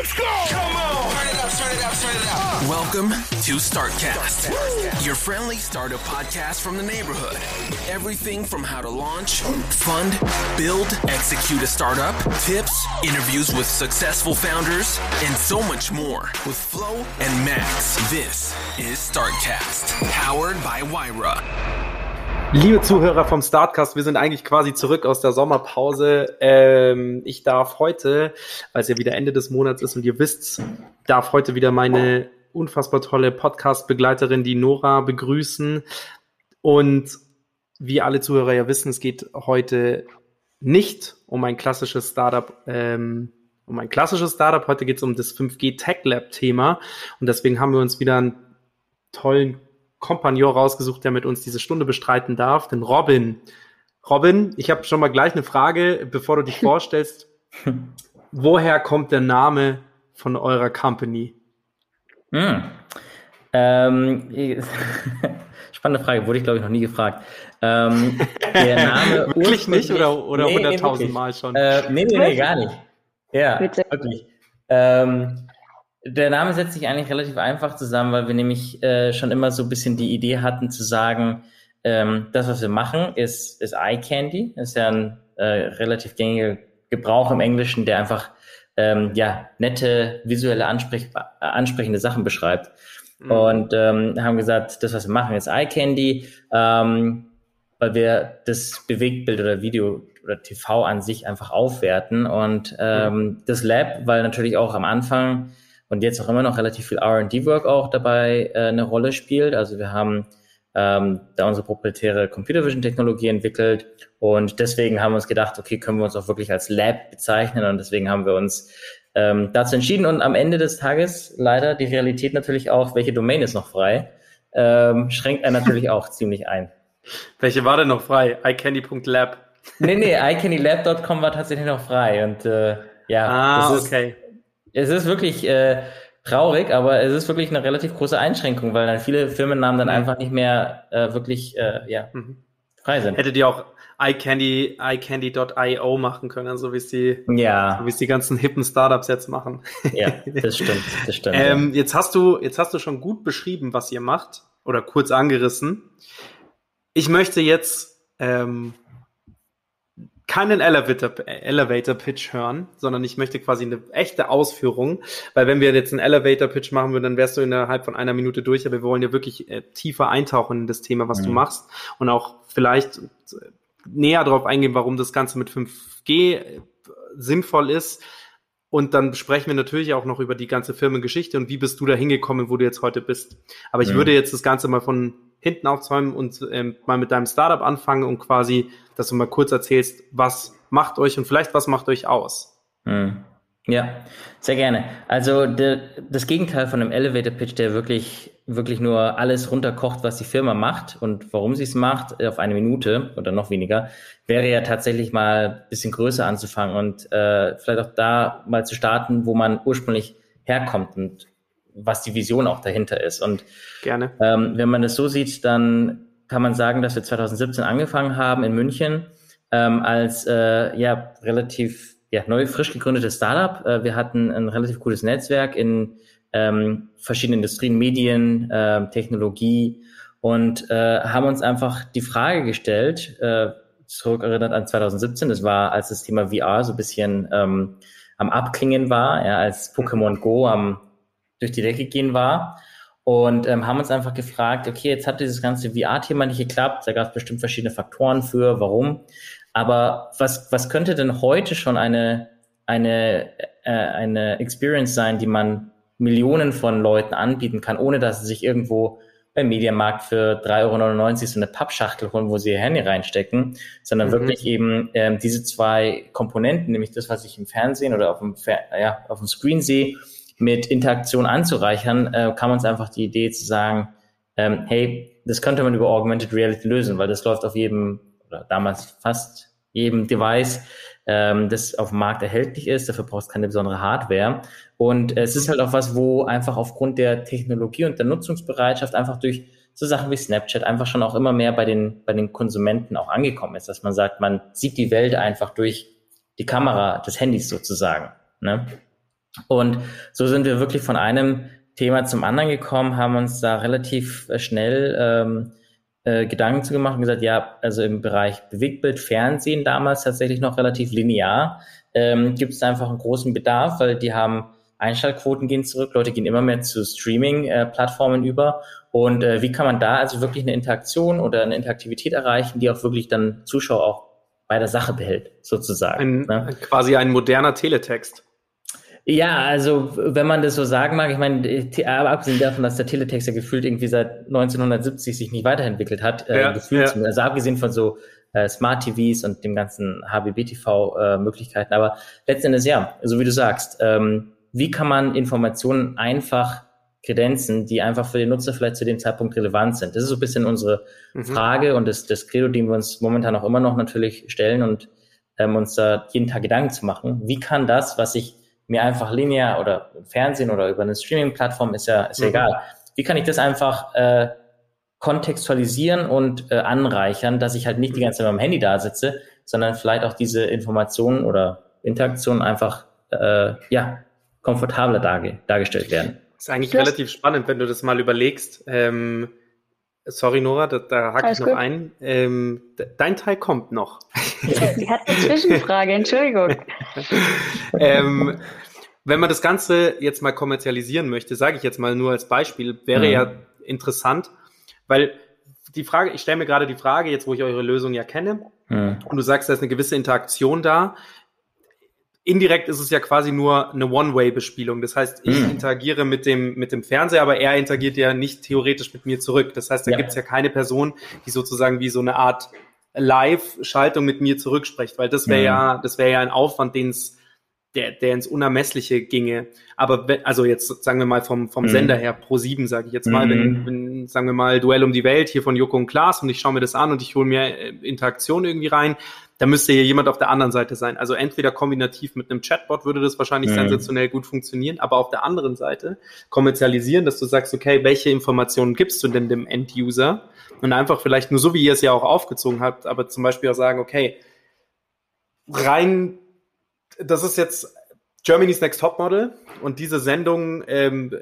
Let's go! Come on! Turn it up, turn it up, turn it up. Welcome to Startcast, your friendly startup podcast from the neighborhood. Everything from how to launch, fund, build, execute a startup, tips, interviews with successful founders, and so much more with Flo and Max. This is Startcast, powered by Wyra. Liebe Zuhörer vom Startcast, wir sind eigentlich quasi zurück aus der Sommerpause. Ähm, ich darf heute, weil es ja wieder Ende des Monats ist und ihr wisst, darf heute wieder meine unfassbar tolle Podcast-Begleiterin, die Nora, begrüßen. Und wie alle Zuhörer ja wissen, es geht heute nicht um ein klassisches Startup, ähm, um ein klassisches Startup. Heute geht es um das 5G Tech Lab Thema. Und deswegen haben wir uns wieder einen tollen Kompagnon rausgesucht, der mit uns diese Stunde bestreiten darf, den Robin. Robin, ich habe schon mal gleich eine Frage, bevor du dich vorstellst. Woher kommt der Name von eurer Company? Hm. Ähm, spannende Frage, wurde ich glaube ich noch nie gefragt. Ähm, der Name wirklich nicht oder, oder nee, 100.000 nee, Mal schon? Äh, nee, nee, nee, gar nicht. Ja, Bitte. wirklich. Ähm, der Name setzt sich eigentlich relativ einfach zusammen, weil wir nämlich äh, schon immer so ein bisschen die Idee hatten zu sagen, ähm, das, was wir machen, ist, ist Eye Candy. Das ist ja ein äh, relativ gängiger Gebrauch im Englischen, der einfach ähm, ja nette, visuelle, ansprech ansprechende Sachen beschreibt. Mhm. Und ähm, haben gesagt, das, was wir machen, ist Eye Candy, ähm, weil wir das Bewegtbild oder Video oder TV an sich einfach aufwerten. Und ähm, mhm. das Lab, weil natürlich auch am Anfang und jetzt auch immer noch relativ viel R&D-Work auch dabei äh, eine Rolle spielt. Also wir haben ähm, da unsere proprietäre Computer Vision Technologie entwickelt und deswegen haben wir uns gedacht, okay, können wir uns auch wirklich als Lab bezeichnen und deswegen haben wir uns ähm, dazu entschieden und am Ende des Tages leider die Realität natürlich auch, welche Domain ist noch frei, ähm, schränkt einen natürlich auch ziemlich ein. Welche war denn noch frei? iCandy.lab. Nee, nee, iCandyLab.com war tatsächlich noch frei und äh, ja, ah, das ist, okay. Es ist wirklich äh, traurig, aber es ist wirklich eine relativ große Einschränkung, weil dann viele Firmennamen dann mhm. einfach nicht mehr äh, wirklich äh, ja, mhm. frei sind. Hättet ihr auch iCandy, iCandy.io machen können, so wie es die, ja. so wie es die ganzen hippen Startups jetzt machen. Ja, das stimmt, das stimmt. ähm. Jetzt hast du, jetzt hast du schon gut beschrieben, was ihr macht oder kurz angerissen. Ich möchte jetzt ähm, keinen Elevator, Elevator Pitch hören, sondern ich möchte quasi eine echte Ausführung, weil wenn wir jetzt einen Elevator Pitch machen würden, dann wärst du innerhalb von einer Minute durch, aber wir wollen ja wirklich äh, tiefer eintauchen in das Thema, was mhm. du machst und auch vielleicht äh, näher darauf eingehen, warum das Ganze mit 5G äh, sinnvoll ist. Und dann sprechen wir natürlich auch noch über die ganze Firmengeschichte und wie bist du da hingekommen, wo du jetzt heute bist. Aber ich mhm. würde jetzt das Ganze mal von hinten aufzäumen und ähm, mal mit deinem Startup anfangen und quasi, dass du mal kurz erzählst, was macht euch und vielleicht was macht euch aus. Hm. Ja, sehr gerne. Also de, das Gegenteil von einem Elevator Pitch, der wirklich wirklich nur alles runterkocht, was die Firma macht und warum sie es macht, auf eine Minute oder noch weniger, wäre ja tatsächlich mal ein bisschen größer anzufangen und äh, vielleicht auch da mal zu starten, wo man ursprünglich herkommt und was die Vision auch dahinter ist. Und Gerne. Ähm, wenn man das so sieht, dann kann man sagen, dass wir 2017 angefangen haben in München ähm, als äh, ja relativ ja, neu, frisch gegründetes Startup. Äh, wir hatten ein relativ gutes Netzwerk in ähm, verschiedenen Industrien, Medien, äh, Technologie und äh, haben uns einfach die Frage gestellt, äh, zurückerinnert an 2017, das war, als das Thema VR so ein bisschen ähm, am Abklingen war, ja, als Pokémon Go am durch die Decke gehen war. Und ähm, haben uns einfach gefragt, okay, jetzt hat dieses ganze VR-Thema nicht geklappt, da gab es bestimmt verschiedene Faktoren für, warum. Aber was, was könnte denn heute schon eine, eine, äh, eine Experience sein, die man Millionen von Leuten anbieten kann, ohne dass sie sich irgendwo beim Mediamarkt für 3,99 Euro so eine Pappschachtel holen, wo sie ihr Handy reinstecken, sondern mhm. wirklich eben ähm, diese zwei Komponenten, nämlich das, was ich im Fernsehen oder auf dem, Fer ja, auf dem Screen sehe mit Interaktion anzureichern, äh, kam uns einfach die Idee zu sagen, ähm, hey, das könnte man über Augmented Reality lösen, weil das läuft auf jedem, oder damals fast jedem Device, ähm, das auf dem Markt erhältlich ist. Dafür brauchst du keine besondere Hardware. Und äh, es ist halt auch was, wo einfach aufgrund der Technologie und der Nutzungsbereitschaft einfach durch so Sachen wie Snapchat einfach schon auch immer mehr bei den, bei den Konsumenten auch angekommen ist, dass man sagt, man sieht die Welt einfach durch die Kamera des Handys sozusagen. Ne? Und so sind wir wirklich von einem Thema zum anderen gekommen, haben uns da relativ äh, schnell ähm, äh, Gedanken zu gemacht und gesagt, ja, also im Bereich Bewegtbild, Fernsehen damals tatsächlich noch relativ linear, ähm, gibt es einfach einen großen Bedarf, weil die haben Einschaltquoten gehen zurück, Leute gehen immer mehr zu Streaming-Plattformen äh, über. Und äh, wie kann man da also wirklich eine Interaktion oder eine Interaktivität erreichen, die auch wirklich dann Zuschauer auch bei der Sache behält, sozusagen. Ein, ne? Quasi ein moderner Teletext. Ja, also wenn man das so sagen mag, ich meine, aber abgesehen davon, dass der Teletext ja gefühlt irgendwie seit 1970 sich nicht weiterentwickelt hat, äh, ja, gefühlt, ja. also abgesehen von so äh, Smart TVs und dem ganzen HBB-TV-Möglichkeiten, äh, aber letztendlich ja, so wie du sagst, ähm, wie kann man Informationen einfach kredenzen, die einfach für den Nutzer vielleicht zu dem Zeitpunkt relevant sind? Das ist so ein bisschen unsere mhm. Frage und das, das Credo, den wir uns momentan auch immer noch natürlich stellen und ähm, uns da jeden Tag Gedanken zu machen. Wie kann das, was ich mir einfach linear oder im Fernsehen oder über eine Streaming-Plattform ist ja, ist ja mhm. egal. Wie kann ich das einfach äh, kontextualisieren und äh, anreichern, dass ich halt nicht die ganze Zeit beim Handy da sitze, sondern vielleicht auch diese Informationen oder Interaktionen einfach äh, ja komfortabler darge dargestellt werden. Das ist eigentlich relativ spannend, wenn du das mal überlegst. Ähm, sorry, Nora, da, da hake ich noch gut. ein. Ähm, dein Teil kommt noch. Sie hat eine Zwischenfrage, Entschuldigung. ähm, wenn man das Ganze jetzt mal kommerzialisieren möchte, sage ich jetzt mal nur als Beispiel, wäre mhm. ja interessant, weil die Frage, ich stelle mir gerade die Frage, jetzt wo ich eure Lösung ja kenne, mhm. und du sagst, da ist eine gewisse Interaktion da indirekt ist es ja quasi nur eine One-Way-Bespielung. Das heißt, ich mhm. interagiere mit dem, mit dem Fernseher, aber er interagiert ja nicht theoretisch mit mir zurück. Das heißt, da ja. gibt es ja keine Person, die sozusagen wie so eine Art Live-Schaltung mit mir zurückspricht, weil das wäre mhm. ja, das wäre ja ein Aufwand, den es der, der ins Unermessliche ginge. Aber wenn, also jetzt sagen wir mal vom, vom mhm. Sender her pro sieben, sage ich jetzt mal, mhm. wenn, wenn, sagen wir mal, Duell um die Welt hier von Joko und Klaas und ich schaue mir das an und ich hole mir äh, Interaktion irgendwie rein, da müsste hier jemand auf der anderen Seite sein. Also entweder kombinativ mit einem Chatbot würde das wahrscheinlich mhm. sensationell gut funktionieren, aber auf der anderen Seite kommerzialisieren, dass du sagst, okay, welche Informationen gibst du denn dem End-User? Und einfach vielleicht nur so, wie ihr es ja auch aufgezogen habt, aber zum Beispiel auch sagen, okay, rein, das ist jetzt Germany's Next Topmodel und diese Sendung ähm,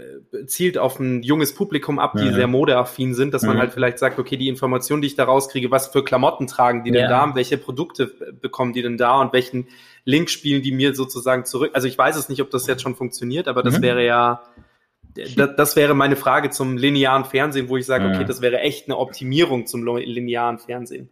zielt auf ein junges Publikum ab, die ja. sehr modeaffin sind, dass mhm. man halt vielleicht sagt, okay, die Information, die ich da rauskriege, was für Klamotten tragen die ja. denn da, welche Produkte bekommen die denn da und welchen Link spielen die mir sozusagen zurück. Also ich weiß es nicht, ob das jetzt schon funktioniert, aber das mhm. wäre ja, das, das wäre meine Frage zum linearen Fernsehen, wo ich sage, okay, das wäre echt eine Optimierung zum linearen Fernsehen.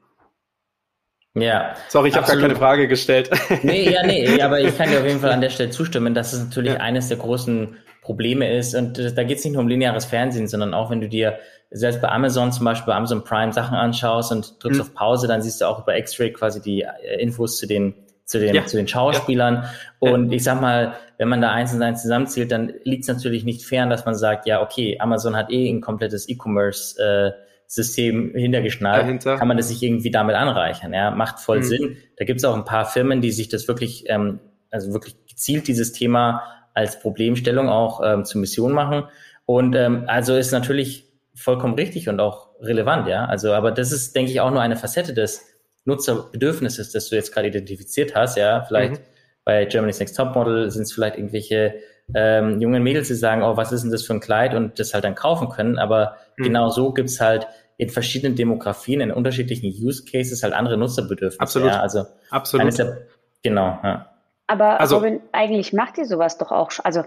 Ja. Sorry, ich habe gar keine Frage gestellt. Nee, ja, nee, aber ich kann dir auf jeden Fall an der Stelle zustimmen, dass es natürlich ja. eines der großen Probleme ist. Und da geht es nicht nur um lineares Fernsehen, sondern auch wenn du dir selbst bei Amazon zum Beispiel bei Amazon Prime Sachen anschaust und drückst mhm. auf Pause, dann siehst du auch über X-Ray quasi die äh, Infos zu den zu den, ja. zu den Schauspielern. Ja. Und ich sag mal, wenn man da eins und eins zusammenzählt, dann liegt es natürlich nicht fern, dass man sagt, ja, okay, Amazon hat eh ein komplettes E-Commerce äh, System hintergeschnallt, Dahinter. kann man das sich irgendwie damit anreichern. Ja, macht voll mhm. Sinn. Da gibt es auch ein paar Firmen, die sich das wirklich, ähm, also wirklich gezielt dieses Thema als Problemstellung auch ähm, zur Mission machen. Und ähm, also ist natürlich vollkommen richtig und auch relevant, ja. Also, aber das ist, denke ich, auch nur eine Facette des Nutzerbedürfnisses, das du jetzt gerade identifiziert hast, ja. Vielleicht mhm. bei Germany's Next Topmodel sind es vielleicht irgendwelche ähm, jungen Mädels, die sagen, oh, was ist denn das für ein Kleid und das halt dann kaufen können. Aber mhm. genau so gibt's halt in verschiedenen Demografien, in unterschiedlichen Use Cases halt andere Nutzerbedürfnisse. Absolut. Ja, also Absolut. Der, genau. Ja. Aber also, Robin, eigentlich macht ihr sowas doch auch, also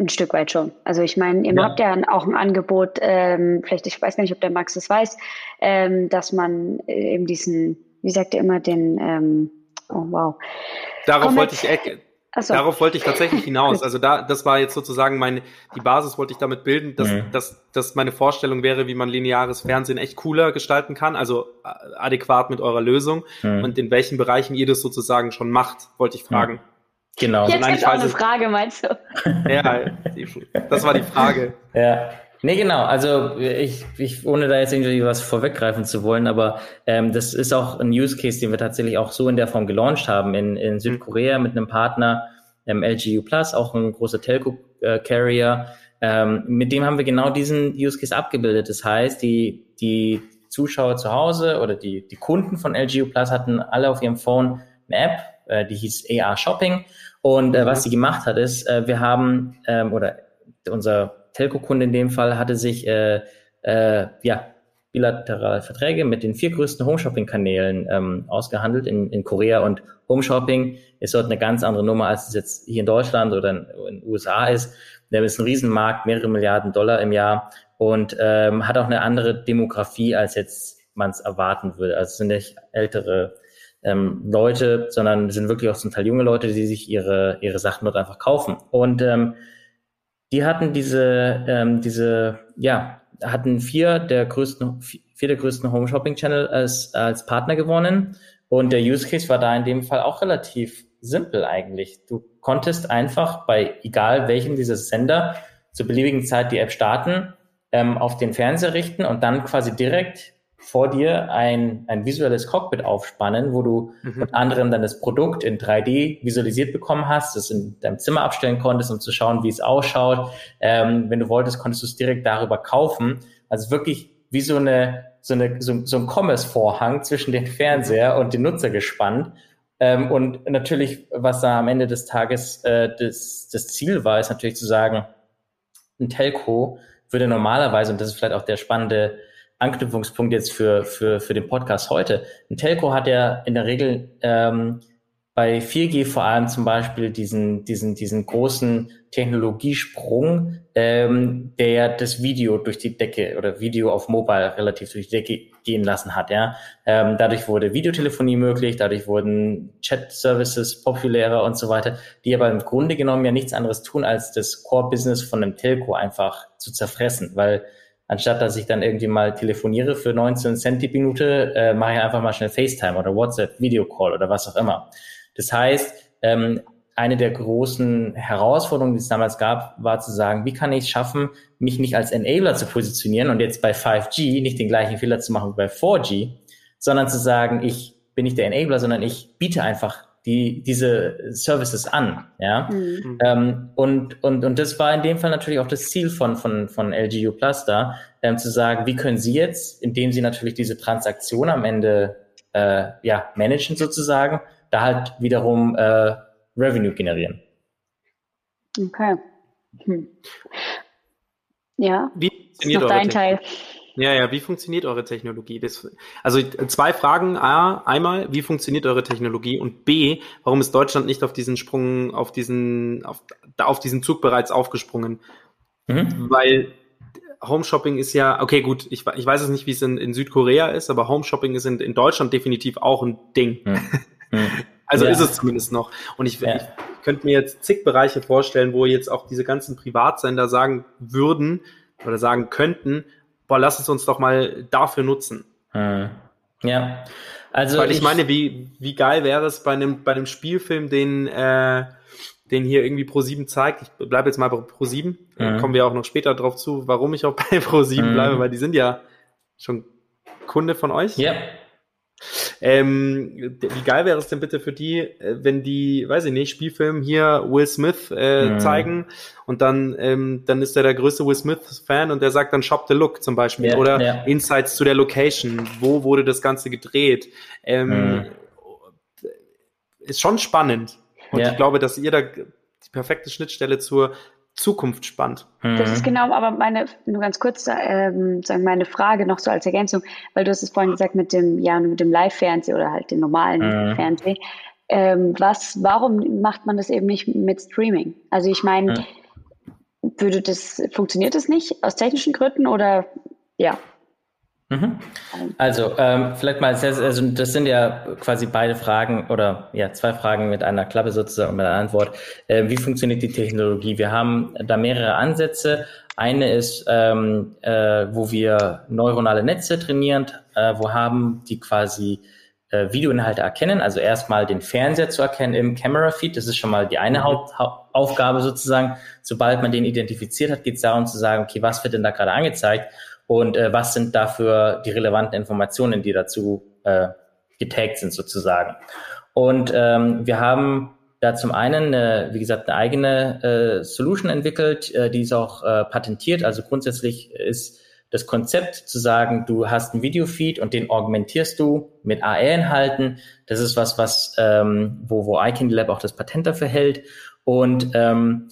ein Stück weit schon. Also ich meine, ihr ja. habt ja auch ein Angebot, ähm, vielleicht, ich weiß gar nicht, ob der Max das weiß, ähm, dass man eben diesen, wie sagt ihr immer, den, ähm, oh wow. Darauf wollte ich, so. Darauf wollte ich tatsächlich hinaus. Also da, das war jetzt sozusagen meine, die Basis wollte ich damit bilden, dass, mhm. dass, dass meine Vorstellung wäre, wie man lineares Fernsehen echt cooler gestalten kann, also äh, adäquat mit eurer Lösung mhm. und in welchen Bereichen ihr das sozusagen schon macht, wollte ich fragen. Genau. Jetzt also ist auch eine Frage, meinst du? ja, das war die Frage. Ja. Nee, genau. Also ich, ich, ohne da jetzt irgendwie was vorweggreifen zu wollen, aber ähm, das ist auch ein Use Case, den wir tatsächlich auch so in der Form gelauncht haben in, in Südkorea mit einem Partner, ähm, LGU Plus, auch ein großer Telco-Carrier. Ähm, mit dem haben wir genau diesen Use Case abgebildet. Das heißt, die, die Zuschauer zu Hause oder die, die Kunden von LGU Plus hatten alle auf ihrem Phone eine App, äh, die hieß AR Shopping Und äh, was sie gemacht hat, ist, äh, wir haben, ähm, oder unser Telco-Kunde in dem Fall hatte sich äh, äh, ja, bilaterale Verträge mit den vier größten Home-Shopping-Kanälen ähm, ausgehandelt in, in Korea und Home-Shopping ist dort eine ganz andere Nummer, als es jetzt hier in Deutschland oder in, in den USA ist. Der ist ein Riesenmarkt, mehrere Milliarden Dollar im Jahr und ähm, hat auch eine andere Demografie, als jetzt man es erwarten würde. Also es sind nicht ältere ähm, Leute, sondern sind wirklich auch zum Teil junge Leute, die sich ihre, ihre Sachen dort einfach kaufen. Und ähm, die hatten diese, ähm, diese, ja, hatten vier der größten, vier der größten Home Shopping Channel als, als Partner gewonnen. Und der Use Case war da in dem Fall auch relativ simpel eigentlich. Du konntest einfach bei egal welchem dieser Sender zur beliebigen Zeit die App starten, ähm, auf den Fernseher richten und dann quasi direkt vor dir ein, ein visuelles Cockpit aufspannen, wo du mhm. unter anderem dann das Produkt in 3D visualisiert bekommen hast, das in deinem Zimmer abstellen konntest, um zu schauen, wie es ausschaut. Ähm, wenn du wolltest, konntest du es direkt darüber kaufen. Also wirklich wie so eine, so eine, so, so ein Commerce-Vorhang zwischen den Fernseher und den Nutzer gespannt. Ähm, und natürlich, was da am Ende des Tages äh, das, das Ziel war, ist natürlich zu sagen, ein Telco würde normalerweise, und das ist vielleicht auch der spannende Anknüpfungspunkt jetzt für, für, für den Podcast heute. Ein Telco hat ja in der Regel ähm, bei 4G vor allem zum Beispiel diesen, diesen, diesen großen Technologiesprung, ähm, der das Video durch die Decke oder Video auf Mobile relativ durch die Decke gehen lassen hat. Ja, ähm, dadurch wurde Videotelefonie möglich, dadurch wurden Chat-Services populärer und so weiter, die aber im Grunde genommen ja nichts anderes tun, als das Core-Business von einem Telco einfach zu zerfressen, weil anstatt dass ich dann irgendwie mal telefoniere für 19 Cent die Minute, äh, mache ich einfach mal schnell FaceTime oder WhatsApp, Videocall oder was auch immer. Das heißt, ähm, eine der großen Herausforderungen, die es damals gab, war zu sagen, wie kann ich es schaffen, mich nicht als Enabler zu positionieren und jetzt bei 5G nicht den gleichen Fehler zu machen wie bei 4G, sondern zu sagen, ich bin nicht der Enabler, sondern ich biete einfach die, diese Services an. Ja? Mhm. Ähm, und, und, und das war in dem Fall natürlich auch das Ziel von, von, von LGU Plus da, ähm, zu sagen, wie können Sie jetzt, indem Sie natürlich diese Transaktion am Ende äh, ja, managen sozusagen, da halt wiederum äh, Revenue generieren. Okay. Hm. Ja, wie funktioniert noch dein Teil. Ja, ja, wie funktioniert eure Technologie? Das, also zwei Fragen. A, einmal, wie funktioniert eure Technologie? Und B, warum ist Deutschland nicht auf diesen Sprung, auf diesen, auf, auf diesen Zug bereits aufgesprungen? Mhm. Weil Home Shopping ist ja, okay, gut, ich, ich weiß es nicht, wie es in, in Südkorea ist, aber Home Shopping ist in, in Deutschland definitiv auch ein Ding. Mhm. also ja. ist es zumindest noch. Und ich, ja. ich könnte mir jetzt zig Bereiche vorstellen, wo jetzt auch diese ganzen Privatsender sagen würden oder sagen könnten, boah, lass es uns doch mal dafür nutzen. Hm. Ja. Also Weil ich, ich, meine, wie, wie geil wäre es bei einem, bei einem Spielfilm, den, äh, den hier irgendwie Pro7 zeigt. Ich bleibe jetzt mal bei Pro7. Mhm. Kommen wir auch noch später drauf zu, warum ich auch bei Pro7 mhm. bleibe, weil die sind ja schon Kunde von euch. Ja. Ähm, wie geil wäre es denn bitte für die, äh, wenn die, weiß ich nicht, Spielfilm hier Will Smith äh, mhm. zeigen und dann, ähm, dann ist er der größte Will Smith-Fan und der sagt dann Shop the Look zum Beispiel ja, oder ja. Insights zu der Location, wo wurde das Ganze gedreht. Ähm. Ist schon spannend. Und ja. ich glaube, dass ihr da die perfekte Schnittstelle zur Zukunft spannt. Das ist mhm. genau, aber meine, nur ganz kurz, ähm, sagen meine Frage noch so als Ergänzung, weil du hast es vorhin gesagt mit dem, ja, mit dem Live-Fernsehen oder halt dem normalen mhm. Fernsehen. Ähm, was, warum macht man das eben nicht mit Streaming? Also ich meine, mhm. würde das, funktioniert das nicht aus technischen Gründen oder ja? Mhm. Also ähm, vielleicht mal, also das sind ja quasi beide Fragen oder ja zwei Fragen mit einer Klappe sozusagen mit einer Antwort. Äh, wie funktioniert die Technologie? Wir haben da mehrere Ansätze. Eine ist, ähm, äh, wo wir neuronale Netze trainieren, äh, wo haben die quasi äh, Videoinhalte erkennen, also erstmal den Fernseher zu erkennen im Camera Feed, das ist schon mal die eine mhm. Hauptaufgabe sozusagen. Sobald man den identifiziert hat, geht es darum zu sagen, okay, was wird denn da gerade angezeigt? Und äh, was sind dafür die relevanten Informationen, die dazu äh, getaggt sind sozusagen. Und ähm, wir haben da zum einen, äh, wie gesagt, eine eigene äh, Solution entwickelt, äh, die ist auch äh, patentiert. Also grundsätzlich ist das Konzept zu sagen, du hast einen Videofeed und den augmentierst du mit AR-Inhalten. Das ist was, was ähm, wo, wo iCandy Lab auch das Patent dafür hält. Und ähm,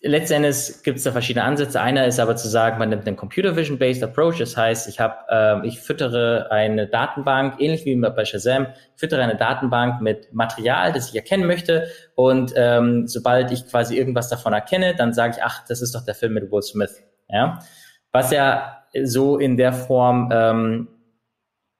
letztendlich gibt es da verschiedene Ansätze. Einer ist aber zu sagen, man nimmt einen Computer Vision Based Approach. Das heißt, ich habe, äh, ich füttere eine Datenbank, ähnlich wie bei Shazam, füttere eine Datenbank mit Material, das ich erkennen möchte. Und ähm, sobald ich quasi irgendwas davon erkenne, dann sage ich, ach, das ist doch der Film mit Will Smith. Ja, was ja so in der Form ähm,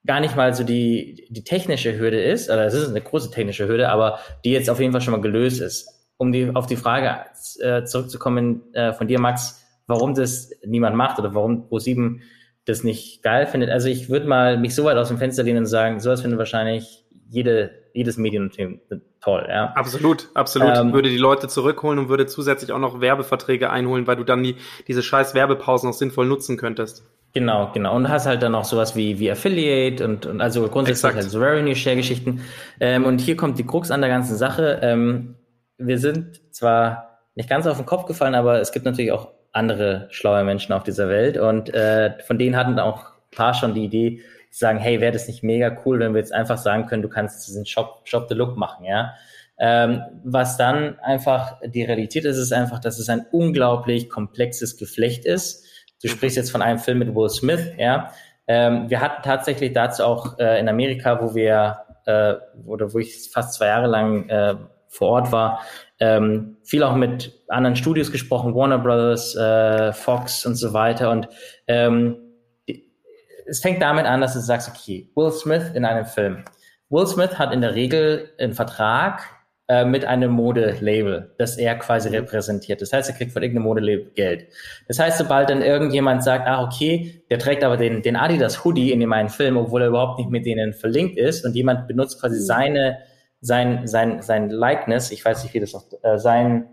gar nicht mal so die, die technische Hürde ist, oder es ist eine große technische Hürde, aber die jetzt auf jeden Fall schon mal gelöst ist um die, auf die Frage äh, zurückzukommen äh, von dir, Max, warum das niemand macht oder warum Pro7 das nicht geil findet. Also ich würde mal mich so weit aus dem Fenster lehnen und sagen, sowas findet wahrscheinlich jede, jedes Medienunternehmen toll. Ja. Absolut, absolut. Ähm, würde die Leute zurückholen und würde zusätzlich auch noch Werbeverträge einholen, weil du dann die, diese scheiß Werbepausen noch sinnvoll nutzen könntest. Genau, genau. Und hast halt dann auch sowas wie, wie Affiliate und, und also grundsätzlich halt so Revenue-Share-Geschichten. Ähm, und hier kommt die Krux an der ganzen Sache. Ähm, wir sind zwar nicht ganz auf den Kopf gefallen, aber es gibt natürlich auch andere schlaue Menschen auf dieser Welt und äh, von denen hatten auch ein paar schon die Idee zu sagen, hey, wäre das nicht mega cool, wenn wir jetzt einfach sagen können, du kannst diesen Shop, Shop the Look machen, ja. Ähm, was dann einfach die Realität ist, ist einfach, dass es ein unglaublich komplexes Geflecht ist. Du sprichst jetzt von einem Film mit Will Smith, ja. Ähm, wir hatten tatsächlich dazu auch äh, in Amerika, wo wir äh, oder wo ich fast zwei Jahre lang äh, vor Ort war, ähm, viel auch mit anderen Studios gesprochen, Warner Brothers, äh, Fox und so weiter. Und ähm, es fängt damit an, dass du sagst, okay, Will Smith in einem Film. Will Smith hat in der Regel einen Vertrag äh, mit einem Modelabel, das er quasi repräsentiert. Das heißt, er kriegt von irgendeinem Modelabel Geld. Das heißt, sobald dann irgendjemand sagt, ah, okay, der trägt aber den, den Adidas Hoodie in dem einen Film, obwohl er überhaupt nicht mit denen verlinkt ist und jemand benutzt quasi seine sein, sein, sein Likeness, ich weiß nicht, wie das auch, äh, sein,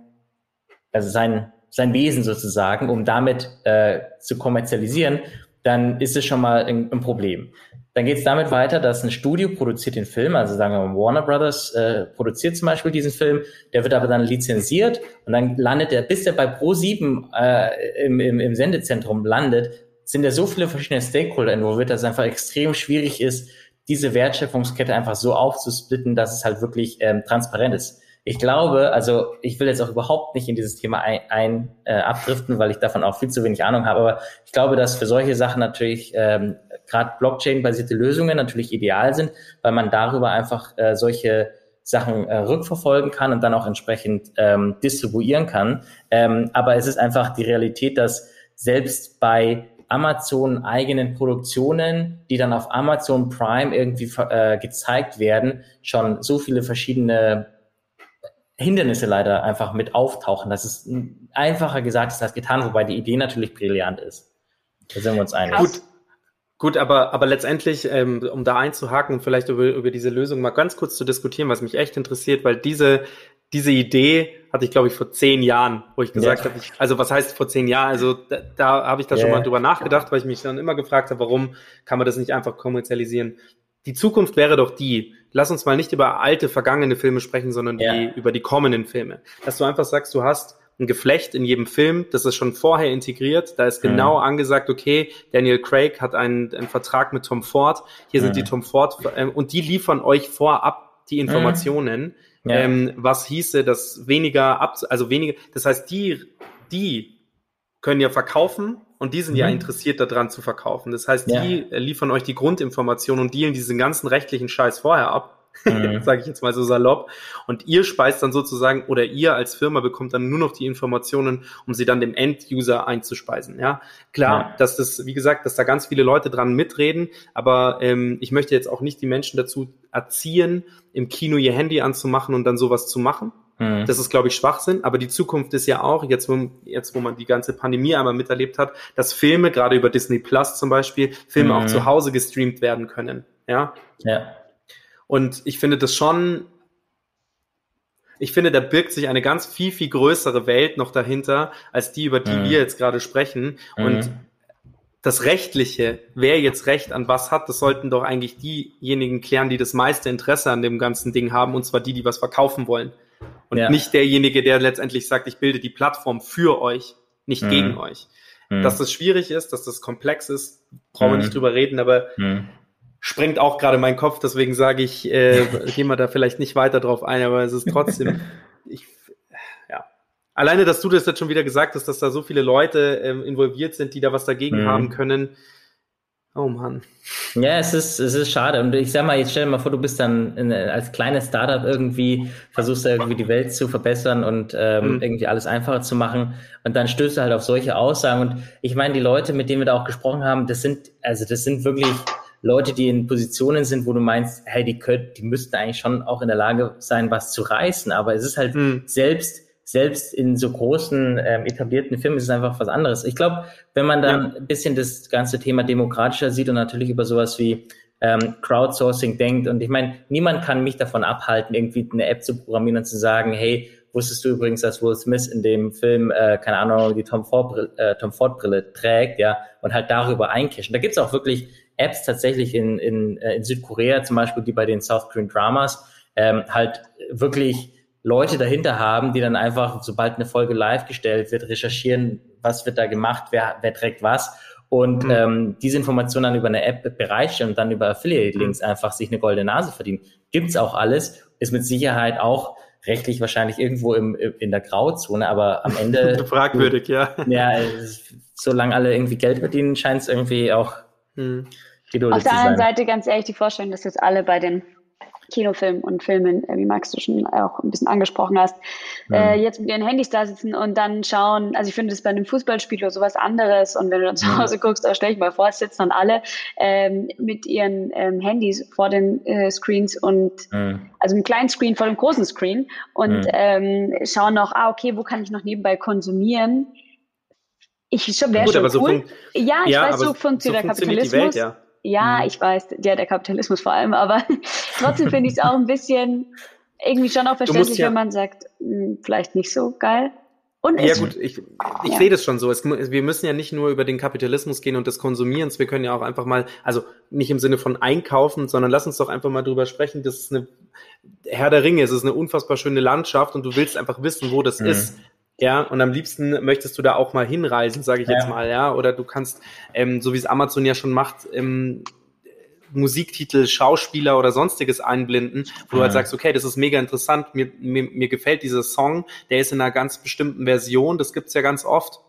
also sein, sein Wesen sozusagen, um damit äh, zu kommerzialisieren, dann ist es schon mal ein, ein Problem. Dann geht es damit weiter, dass ein Studio produziert den Film, also sagen wir mal Warner Brothers äh, produziert zum Beispiel diesen Film, der wird aber dann lizenziert und dann landet er, bis der bei Pro7 äh, im, im, im Sendezentrum landet, sind da so viele verschiedene Stakeholder involviert, dass es einfach extrem schwierig ist, diese Wertschöpfungskette einfach so aufzusplitten, dass es halt wirklich ähm, transparent ist. Ich glaube, also ich will jetzt auch überhaupt nicht in dieses Thema ein, ein äh, abdriften, weil ich davon auch viel zu wenig Ahnung habe, aber ich glaube, dass für solche Sachen natürlich ähm, gerade Blockchain-basierte Lösungen natürlich ideal sind, weil man darüber einfach äh, solche Sachen äh, rückverfolgen kann und dann auch entsprechend ähm, distribuieren kann. Ähm, aber es ist einfach die Realität, dass selbst bei Amazon eigenen Produktionen, die dann auf Amazon Prime irgendwie äh, gezeigt werden, schon so viele verschiedene Hindernisse leider einfach mit auftauchen. Das ist einfacher gesagt als getan, wobei die Idee natürlich brillant ist. Da sind wir uns einig. Gut. Gut, aber, aber letztendlich, ähm, um da einzuhaken und vielleicht über, über diese Lösung mal ganz kurz zu diskutieren, was mich echt interessiert, weil diese, diese Idee hatte ich, glaube ich, vor zehn Jahren, wo ich gesagt ja. habe, ich, also was heißt vor zehn Jahren? Also da, da habe ich da ja. schon mal drüber nachgedacht, weil ich mich dann immer gefragt habe, warum kann man das nicht einfach kommerzialisieren? Die Zukunft wäre doch die, lass uns mal nicht über alte, vergangene Filme sprechen, sondern die, ja. über die kommenden Filme. Dass du einfach sagst, du hast ein Geflecht in jedem Film, das ist schon vorher integriert. Da ist genau mhm. angesagt, okay, Daniel Craig hat einen, einen Vertrag mit Tom Ford. Hier mhm. sind die Tom Ford äh, und die liefern euch vorab die mhm. Informationen. Mhm ja. Ähm, was hieße, dass weniger ab, also weniger, das heißt, die, die können ja verkaufen und die sind mhm. ja interessiert daran zu verkaufen. Das heißt, die ja. liefern euch die Grundinformationen und dealen diesen ganzen rechtlichen Scheiß vorher ab mhm. sage ich jetzt mal so salopp. Und ihr speist dann sozusagen oder ihr als Firma bekommt dann nur noch die Informationen, um sie dann dem End-User einzuspeisen. Ja, klar, ja. dass das, wie gesagt, dass da ganz viele Leute dran mitreden, aber ähm, ich möchte jetzt auch nicht die Menschen dazu erziehen, im Kino ihr Handy anzumachen und dann sowas zu machen. Mhm. Das ist, glaube ich, Schwachsinn. Aber die Zukunft ist ja auch, jetzt wo, jetzt, wo man die ganze Pandemie einmal miterlebt hat, dass Filme, gerade über Disney Plus zum Beispiel, Filme mhm. auch zu Hause gestreamt werden können. Ja. Ja. Und ich finde das schon, ich finde, da birgt sich eine ganz viel, viel größere Welt noch dahinter, als die, über die mhm. wir jetzt gerade sprechen. Mhm. Und das Rechtliche, wer jetzt Recht an was hat, das sollten doch eigentlich diejenigen klären, die das meiste Interesse an dem ganzen Ding haben, und zwar die, die was verkaufen wollen. Und ja. nicht derjenige, der letztendlich sagt, ich bilde die Plattform für euch, nicht mhm. gegen euch. Hm. Dass das schwierig ist, dass das komplex ist, brauchen wir nicht hm. drüber reden, aber hm. Sprengt auch gerade meinen Kopf, deswegen sage ich, äh, gehen wir da vielleicht nicht weiter drauf ein, aber es ist trotzdem, ich, ja. Alleine, dass du das jetzt schon wieder gesagt hast, dass da so viele Leute ähm, involviert sind, die da was dagegen hm. haben können, Oh Mann. Ja, es ist, es ist schade. Und ich sag mal, jetzt stell dir mal vor, du bist dann in, als kleines Startup irgendwie, versuchst da irgendwie die Welt zu verbessern und ähm, mhm. irgendwie alles einfacher zu machen. Und dann stößt du halt auf solche Aussagen. Und ich meine, die Leute, mit denen wir da auch gesprochen haben, das sind, also das sind wirklich Leute, die in Positionen sind, wo du meinst, hey, die können, die müssten eigentlich schon auch in der Lage sein, was zu reißen. Aber es ist halt mhm. selbst selbst in so großen ähm, etablierten Firmen ist es einfach was anderes. Ich glaube, wenn man dann ja. ein bisschen das ganze Thema demokratischer sieht und natürlich über sowas wie ähm, Crowdsourcing denkt und ich meine, niemand kann mich davon abhalten, irgendwie eine App zu programmieren und zu sagen, hey, wusstest du übrigens, dass Will Smith in dem Film, äh, keine Ahnung, die Tom Ford, äh, Tom Ford Brille trägt, ja, und halt darüber eincashen. Da gibt's auch wirklich Apps tatsächlich in, in, äh, in Südkorea zum Beispiel, die bei den South Korean Dramas ähm, halt wirklich Leute dahinter haben, die dann einfach, sobald eine Folge live gestellt wird, recherchieren, was wird da gemacht, wer, wer trägt was und mhm. ähm, diese Informationen dann über eine App bereichern und dann über Affiliate-Links mhm. einfach sich eine goldene Nase verdienen. Gibt's auch alles, ist mit Sicherheit auch rechtlich wahrscheinlich irgendwo im, in der Grauzone, aber am Ende. Fragwürdig, ja. Ja, solange alle irgendwie Geld verdienen, scheint es irgendwie auch hm. Auf der anderen Seite, ganz ehrlich, die Vorstellung, dass jetzt alle bei den Kinofilm und Filmen, äh, wie Max du schon auch ein bisschen angesprochen hast, mhm. äh, jetzt mit ihren Handys da sitzen und dann schauen, also ich finde das bei einem Fußballspiel oder sowas anderes und wenn du dann zu Hause guckst, stell ich mal vor, es sitzen dann alle ähm, mit ihren ähm, Handys vor den äh, Screens und mhm. also einem kleinen Screen vor dem großen Screen und mhm. ähm, schauen noch, ah okay, wo kann ich noch nebenbei konsumieren? Ich wäre schon so cool. ja, ich ja, weiß, so funktioniert so der Kapitalismus. Welt, ja. Ja, mhm. ich weiß, ja, der Kapitalismus vor allem, aber trotzdem finde ich es auch ein bisschen irgendwie schon auch verständlich, ja, wenn man sagt, mh, hm, vielleicht nicht so geil. Und ja gut, ich, ich ja. sehe das schon so. Es, wir müssen ja nicht nur über den Kapitalismus gehen und des Konsumierens, wir können ja auch einfach mal, also nicht im Sinne von einkaufen, sondern lass uns doch einfach mal drüber sprechen, das ist eine Herr der Ringe, es ist eine unfassbar schöne Landschaft und du willst einfach wissen, wo das mhm. ist. Ja, und am liebsten möchtest du da auch mal hinreisen, sage ich ja. jetzt mal, ja. Oder du kannst, ähm, so wie es Amazon ja schon macht, ähm, Musiktitel, Schauspieler oder sonstiges einblenden, wo du halt sagst, okay, das ist mega interessant, mir, mir, mir gefällt dieser Song, der ist in einer ganz bestimmten Version, das gibt's ja ganz oft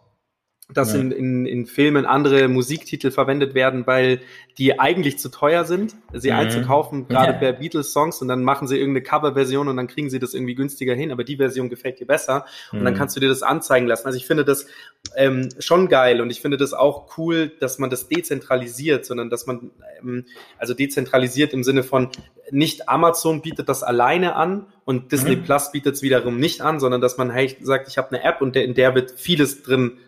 dass ja. in, in, in Filmen andere Musiktitel verwendet werden, weil die eigentlich zu teuer sind, sie mhm. einzukaufen, gerade ja. bei Beatles-Songs und dann machen sie irgendeine Coverversion und dann kriegen sie das irgendwie günstiger hin, aber die Version gefällt dir besser und dann mhm. kannst du dir das anzeigen lassen. Also ich finde das ähm, schon geil und ich finde das auch cool, dass man das dezentralisiert, sondern dass man, ähm, also dezentralisiert im Sinne von nicht Amazon bietet das alleine an und Disney mhm. Plus bietet es wiederum nicht an, sondern dass man hey, sagt, ich habe eine App und der, in der wird vieles drin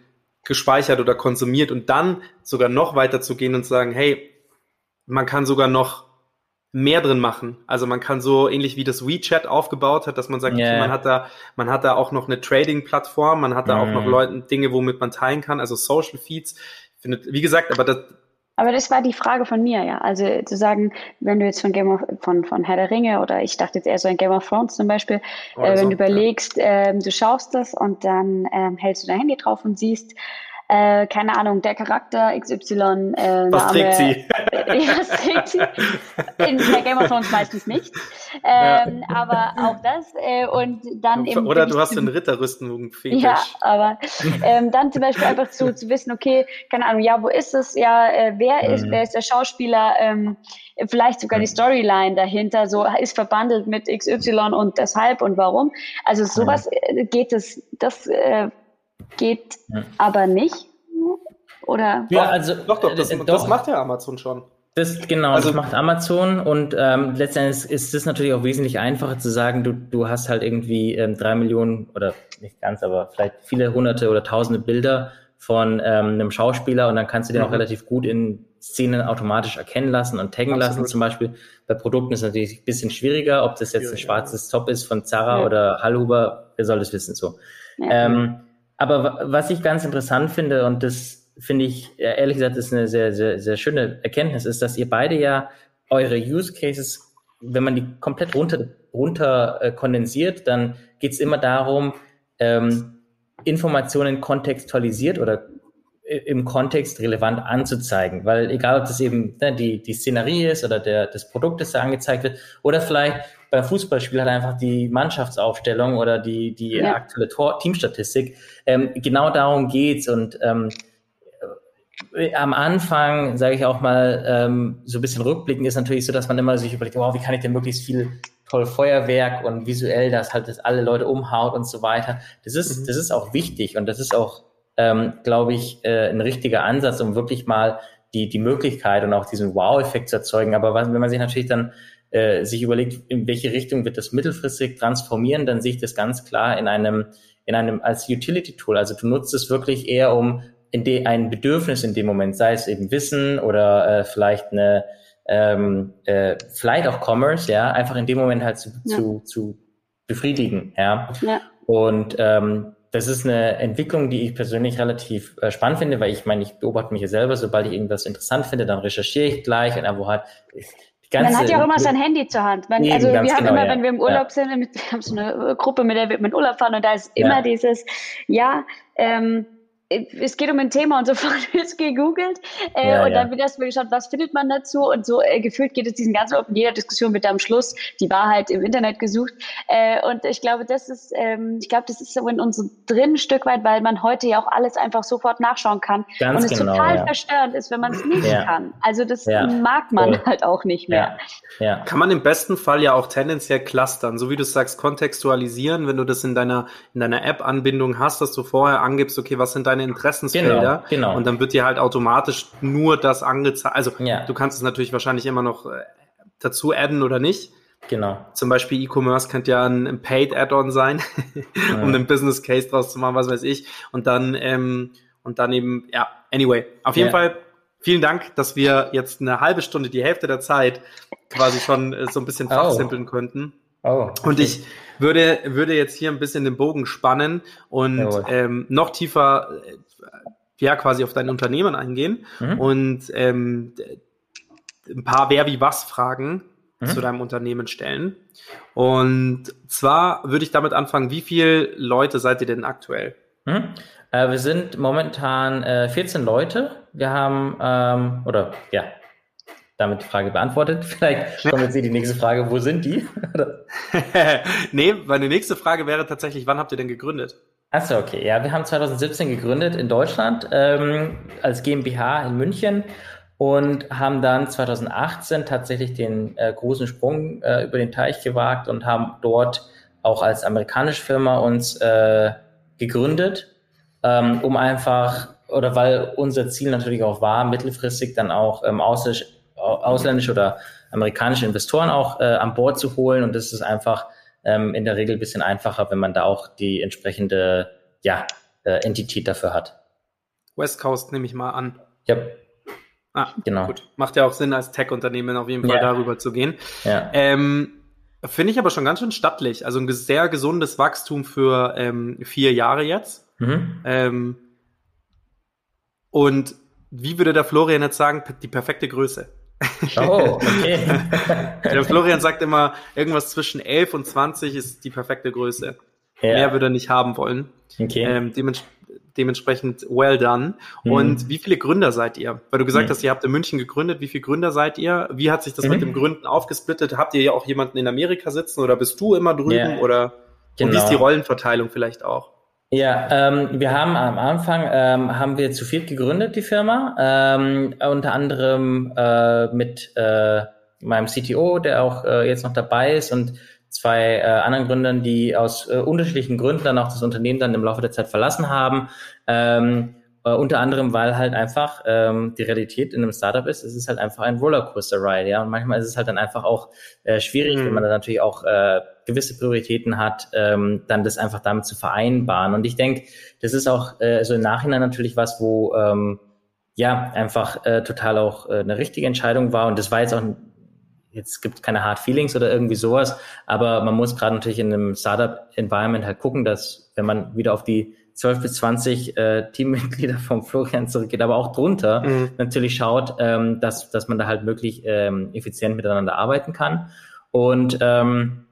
gespeichert oder konsumiert und dann sogar noch weiter zu gehen und zu sagen, hey, man kann sogar noch mehr drin machen. Also man kann so ähnlich wie das WeChat aufgebaut hat, dass man sagt, yeah. okay, man hat da, man hat da auch noch eine Trading-Plattform, man hat da mm. auch noch mhm. Leuten Dinge, womit man teilen kann, also Social Feeds. Findet, wie gesagt, aber das, aber das war die Frage von mir, ja. Also zu sagen, wenn du jetzt von Game of, von, von Herr der Ringe oder ich dachte jetzt eher so ein Game of Thrones zum Beispiel, äh, wenn du überlegst, ja. äh, du schaust das und dann äh, hältst du dein Handy drauf und siehst, äh, keine Ahnung, der Charakter XY. Äh, was trägt sie? ja, was trägt sie? In der Game of Thrones meistens nicht. Ähm, ja. Aber auch das. Äh, und dann eben. Oder du hast einen Ritterrüstung fetisch. Ja, aber ähm, dann zum Beispiel einfach zu, zu wissen, okay, keine Ahnung, ja, wo ist es? Ja, äh, wer ist, mhm. wer ist der Schauspieler? Ähm, vielleicht sogar die mhm. Storyline dahinter, so ist verbandelt mit XY und deshalb und warum. Also sowas äh, geht es, das äh, geht ja. aber nicht. Oder? Ja, also doch, doch, das, äh, das macht ja Amazon schon. Das, genau, also, das macht Amazon und ähm, letztendlich ist es natürlich auch wesentlich einfacher zu sagen, du, du hast halt irgendwie ähm, drei Millionen oder nicht ganz, aber vielleicht viele hunderte oder tausende Bilder von ähm, einem Schauspieler und dann kannst du den mhm. auch relativ gut in Szenen automatisch erkennen lassen und taggen Absolut. lassen. Zum Beispiel bei Produkten ist es natürlich ein bisschen schwieriger, ob das jetzt ein schwarzes Top ist von Zara ja. oder Hallhuber, wer soll das wissen so. Ja. Ähm, aber was ich ganz interessant finde, und das finde ich, ehrlich gesagt, ist eine sehr, sehr, sehr schöne Erkenntnis, ist, dass ihr beide ja eure Use Cases, wenn man die komplett runter, runter äh, kondensiert, dann geht es immer darum, ähm, Informationen kontextualisiert oder im Kontext relevant anzuzeigen, weil egal, ob das eben ne, die, die Szenerie ist oder der, das Produkt, das da angezeigt wird, oder vielleicht beim Fußballspiel halt einfach die Mannschaftsaufstellung oder die, die ja. aktuelle Tor Teamstatistik. Ähm, genau darum geht's und ähm, äh, am Anfang, sage ich auch mal, ähm, so ein bisschen rückblicken ist natürlich so, dass man immer sich überlegt, wow, wie kann ich denn möglichst viel toll Feuerwerk und visuell, dass halt das alle Leute umhaut und so weiter. Das ist, mhm. das ist auch wichtig und das ist auch, ähm, glaube ich, äh, ein richtiger Ansatz, um wirklich mal die, die Möglichkeit und auch diesen Wow-Effekt zu erzeugen. Aber was, wenn man sich natürlich dann äh, sich überlegt, in welche Richtung wird das mittelfristig transformieren, dann sehe ich das ganz klar in einem, in einem als Utility-Tool. Also du nutzt es wirklich eher, um in de, ein Bedürfnis in dem Moment, sei es eben Wissen oder äh, vielleicht eine ähm, äh, vielleicht auch Commerce, ja, einfach in dem Moment halt zu, ja. zu, zu befriedigen, ja. ja. Und ähm, das ist eine Entwicklung, die ich persönlich relativ äh, spannend finde, weil ich meine, ich beobachte mich ja selber, sobald ich irgendwas interessant finde, dann recherchiere ich gleich und wo hat Ganze, man hat ja auch immer sein Handy zur Hand. Man, also wir haben genau, immer, ja. wenn wir im Urlaub ja. sind, wir haben so eine Gruppe, mit der wir in Urlaub fahren und da ist immer ja. dieses, ja, ähm, es geht um ein Thema und sofort wird es gegoogelt äh, ja, und dann wird erstmal geschaut, was findet man dazu und so äh, gefühlt geht es diesen ganzen in jeder Diskussion wird am Schluss die Wahrheit im Internet gesucht äh, und ich glaube, das ist, ähm, ich glaube, das ist so in uns drin ein Stück weit, weil man heute ja auch alles einfach sofort nachschauen kann Ganz und es genau, total ja. verstörend ist, wenn man es nicht ja. kann. Also das mag man cool. halt auch nicht mehr. Ja. Kann man im besten Fall ja auch tendenziell clustern, so wie du sagst, kontextualisieren, wenn du das in deiner in deiner App-Anbindung hast, dass du vorher angibst, okay, was sind deine deine Interessensfelder. Genau, genau. Und dann wird dir halt automatisch nur das angezeigt. Also ja. du kannst es natürlich wahrscheinlich immer noch äh, dazu adden oder nicht. Genau. Zum Beispiel E-Commerce könnte ja ein, Paid Add-on sein, um einen Business Case draus zu machen, was weiß ich. Und dann, ähm, und dann eben, ja, anyway. Auf jeden ja. Fall vielen Dank, dass wir jetzt eine halbe Stunde, die Hälfte der Zeit quasi schon äh, so ein bisschen fachsimpeln oh. könnten. Oh, okay. Und ich würde, würde jetzt hier ein bisschen den Bogen spannen und ähm, noch tiefer äh, ja quasi auf dein Unternehmen eingehen mhm. und ähm, ein paar Wer wie was Fragen mhm. zu deinem Unternehmen stellen. Und zwar würde ich damit anfangen, wie viele Leute seid ihr denn aktuell? Mhm. Äh, wir sind momentan äh, 14 Leute. Wir haben, ähm, oder ja, damit die Frage beantwortet. Vielleicht kommt jetzt die nächste Frage, wo sind die? nee, meine nächste Frage wäre tatsächlich, wann habt ihr denn gegründet? Achso, okay. Ja, wir haben 2017 gegründet in Deutschland ähm, als GmbH in München und haben dann 2018 tatsächlich den äh, großen Sprung äh, über den Teich gewagt und haben dort auch als amerikanische Firma uns äh, gegründet, ähm, um einfach oder weil unser Ziel natürlich auch war, mittelfristig dann auch ähm, ausländisch ausländische oder amerikanische Investoren auch äh, an Bord zu holen. Und das ist einfach ähm, in der Regel ein bisschen einfacher, wenn man da auch die entsprechende ja, äh, Entität dafür hat. West Coast nehme ich mal an. Ja. Ah, genau. Gut. Macht ja auch Sinn, als Tech-Unternehmen auf jeden Fall ja. darüber zu gehen. Ja. Ähm, Finde ich aber schon ganz schön stattlich. Also ein sehr gesundes Wachstum für ähm, vier Jahre jetzt. Mhm. Ähm, und wie würde der Florian jetzt sagen, die perfekte Größe? Oh, okay. Der Florian sagt immer, irgendwas zwischen 11 und 20 ist die perfekte Größe. Ja. Mehr würde er nicht haben wollen. Okay. Ähm, dements dementsprechend well done. Mhm. Und wie viele Gründer seid ihr? Weil du gesagt mhm. hast, ihr habt in München gegründet. Wie viele Gründer seid ihr? Wie hat sich das mhm. mit dem Gründen aufgesplittet? Habt ihr ja auch jemanden in Amerika sitzen oder bist du immer drüben? Yeah. Oder genau. und wie ist die genau. Rollenverteilung vielleicht auch? Ja, ähm, wir haben am Anfang ähm, haben wir zu viel gegründet die Firma, ähm, unter anderem äh, mit äh, meinem CTO, der auch äh, jetzt noch dabei ist und zwei äh, anderen Gründern, die aus äh, unterschiedlichen Gründen dann auch das Unternehmen dann im Laufe der Zeit verlassen haben. Ähm, äh, unter anderem, weil halt einfach ähm, die Realität in einem Startup ist, es ist halt einfach ein Rollercoaster-Ride, ja. Und manchmal ist es halt dann einfach auch äh, schwierig, mhm. wenn man dann natürlich auch äh, gewisse Prioritäten hat, ähm, dann das einfach damit zu vereinbaren. Und ich denke, das ist auch äh, so im Nachhinein natürlich was, wo ähm, ja einfach äh, total auch äh, eine richtige Entscheidung war. Und das war jetzt auch jetzt gibt keine Hard Feelings oder irgendwie sowas, aber man muss gerade natürlich in einem Startup-Environment halt gucken, dass wenn man wieder auf die 12 bis 20 äh, Teammitglieder vom Florian zurückgeht, aber auch drunter mhm. natürlich schaut, ähm, dass, dass man da halt wirklich ähm, effizient miteinander arbeiten kann. Und ähm,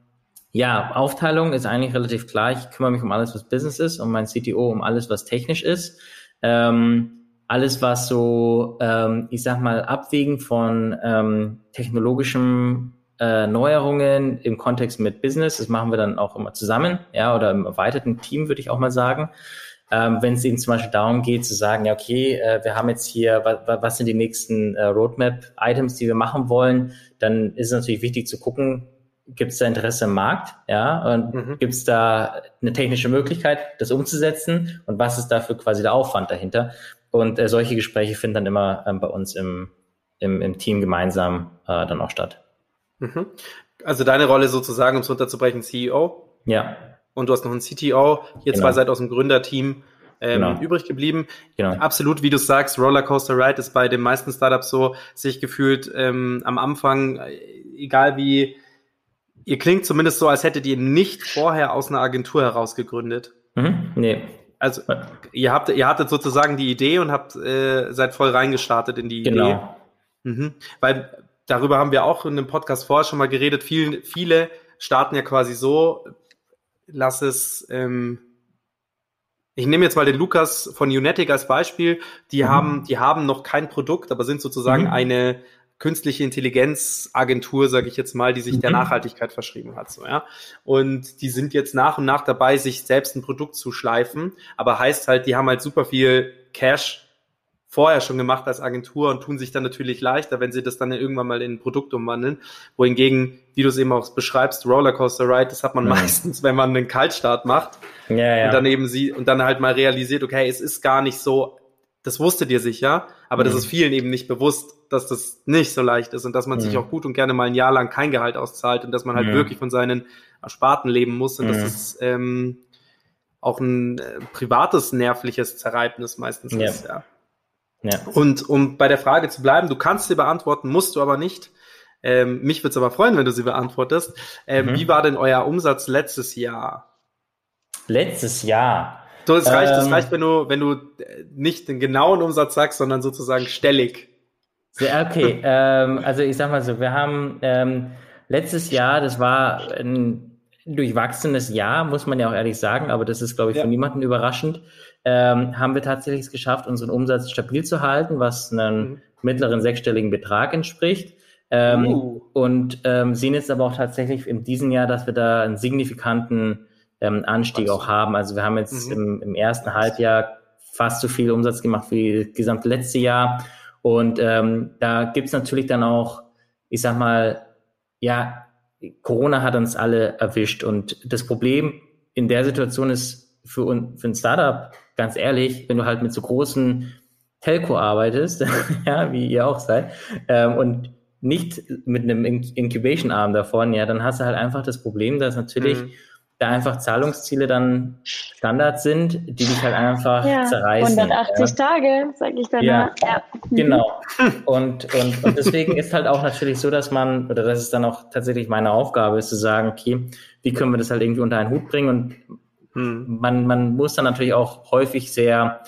ja, Aufteilung ist eigentlich relativ klar. Ich kümmere mich um alles, was Business ist, um mein CTO um alles, was technisch ist. Ähm, alles, was so, ähm, ich sag mal, Abwägen von ähm, technologischen äh, Neuerungen im Kontext mit Business, das machen wir dann auch immer zusammen, ja, oder im erweiterten Team, würde ich auch mal sagen. Ähm, Wenn es ihnen zum Beispiel darum geht, zu sagen, ja, okay, äh, wir haben jetzt hier, was, was sind die nächsten äh, Roadmap-Items, die wir machen wollen, dann ist es natürlich wichtig zu gucken, gibt es da Interesse im Markt, ja, und mhm. gibt es da eine technische Möglichkeit, das umzusetzen und was ist dafür quasi der Aufwand dahinter? Und äh, solche Gespräche finden dann immer ähm, bei uns im, im, im Team gemeinsam äh, dann auch statt. Mhm. Also deine Rolle sozusagen, um es runterzubrechen, CEO? Ja. Und du hast noch einen CTO, ihr genau. zwei seid aus dem Gründerteam ähm, genau. übrig geblieben. Genau. Absolut, wie du sagst, Rollercoaster Ride ist bei den meisten Startups so, sich gefühlt ähm, am Anfang, äh, egal wie, ihr klingt zumindest so, als hättet ihr nicht vorher aus einer Agentur heraus gegründet. Mhm. Nee, also ihr habt, ihr hattet sozusagen die Idee und habt äh, seid voll reingestartet in die genau. Idee. Mhm. Weil darüber haben wir auch in einem Podcast vorher schon mal geredet. Viele, viele starten ja quasi so, lass es, ähm, ich nehme jetzt mal den Lukas von Unetic als Beispiel. Die mhm. haben, die haben noch kein Produkt, aber sind sozusagen mhm. eine künstliche Intelligenzagentur, sage ich jetzt mal, die sich der mhm. Nachhaltigkeit verschrieben hat. So, ja. Und die sind jetzt nach und nach dabei, sich selbst ein Produkt zu schleifen. Aber heißt halt, die haben halt super viel Cash vorher schon gemacht als Agentur und tun sich dann natürlich leichter, wenn sie das dann irgendwann mal in ein Produkt umwandeln. Wohingegen, wie du es eben auch beschreibst, Rollercoaster Ride, das hat man mhm. meistens, wenn man einen Kaltstart macht. Ja, ja. Und dann eben sie, und dann halt mal realisiert, okay, es ist gar nicht so, das wusstet ihr sicher, aber mhm. das ist vielen eben nicht bewusst, dass das nicht so leicht ist und dass man mhm. sich auch gut und gerne mal ein Jahr lang kein Gehalt auszahlt und dass man halt wirklich von seinen Ersparten leben muss und dass es ähm, auch ein äh, privates, nervliches Zerreibnis meistens ja. ist, ja. ja. Und um bei der Frage zu bleiben, du kannst sie beantworten, musst du aber nicht. Ähm, mich würde es aber freuen, wenn du sie beantwortest. Ähm, mhm. Wie war denn euer Umsatz letztes Jahr? Letztes Jahr. So, es reicht, ähm, das reicht, wenn du, wenn du äh, nicht den genauen Umsatz sagst, sondern sozusagen stellig. Okay, ähm, also ich sag mal so, wir haben ähm, letztes Jahr, das war ein durchwachsenes Jahr, muss man ja auch ehrlich sagen, aber das ist, glaube ich, ja. für niemanden überraschend, ähm, haben wir tatsächlich es geschafft, unseren Umsatz stabil zu halten, was einem mhm. mittleren sechsstelligen Betrag entspricht. Ähm, uh. Und ähm, sehen jetzt aber auch tatsächlich in diesem Jahr, dass wir da einen signifikanten ähm, Anstieg auch haben. Also wir haben jetzt mhm. im, im ersten Halbjahr fast so viel Umsatz gemacht wie das gesamte letzte Jahr und ähm, da gibt's natürlich dann auch, ich sag mal, ja, Corona hat uns alle erwischt. Und das Problem in der Situation ist für, für ein Startup, ganz ehrlich, wenn du halt mit so großen Telco arbeitest, ja, wie ihr auch seid, ähm, und nicht mit einem Incubation-Arm davon, ja, dann hast du halt einfach das Problem, dass natürlich mhm da einfach Zahlungsziele dann Standard sind, die dich halt einfach ja, zerreißen. 180 ja. Tage, sag ich dann. Ja, ja. genau. Und, und, und deswegen ist halt auch natürlich so, dass man, oder das ist dann auch tatsächlich meine Aufgabe, ist zu sagen, okay, wie können wir das halt irgendwie unter einen Hut bringen? Und hm. man, man muss dann natürlich auch häufig sehr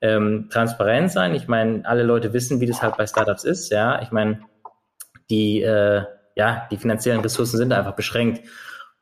ähm, transparent sein. Ich meine, alle Leute wissen, wie das halt bei Startups ist. Ja, ich meine, die, äh, ja, die finanziellen Ressourcen sind einfach beschränkt.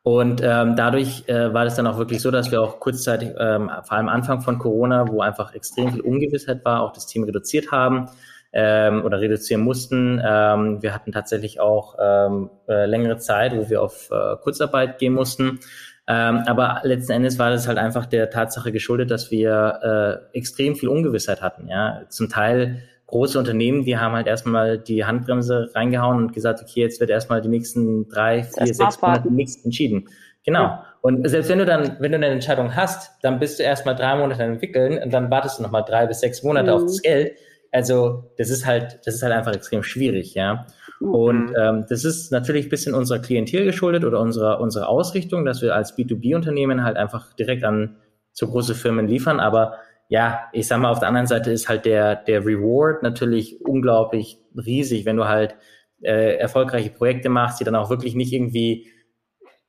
Und ähm, dadurch äh, war das dann auch wirklich so, dass wir auch kurzzeitig, ähm, vor allem Anfang von Corona, wo einfach extrem viel Ungewissheit war, auch das Team reduziert haben ähm, oder reduzieren mussten. Ähm, wir hatten tatsächlich auch ähm, äh, längere Zeit, wo wir auf äh, Kurzarbeit gehen mussten. Ähm, aber letzten Endes war das halt einfach der Tatsache geschuldet, dass wir äh, extrem viel Ungewissheit hatten. Ja, zum Teil große Unternehmen, die haben halt erstmal die Handbremse reingehauen und gesagt, okay, jetzt wird erstmal die nächsten drei, vier, sechs Monate nichts entschieden. Genau. Ja. Und selbst wenn du dann, wenn du eine Entscheidung hast, dann bist du erstmal drei Monate entwickeln und dann wartest du nochmal drei bis sechs Monate mhm. auf das Geld. Also das ist halt, das ist halt einfach extrem schwierig, ja. Mhm. Und ähm, das ist natürlich ein bisschen unserer Klientel geschuldet oder unserer unserer Ausrichtung, dass wir als B2B-Unternehmen halt einfach direkt an so große Firmen liefern, aber ja, ich sag mal, auf der anderen Seite ist halt der, der Reward natürlich unglaublich riesig, wenn du halt äh, erfolgreiche Projekte machst, die dann auch wirklich nicht irgendwie,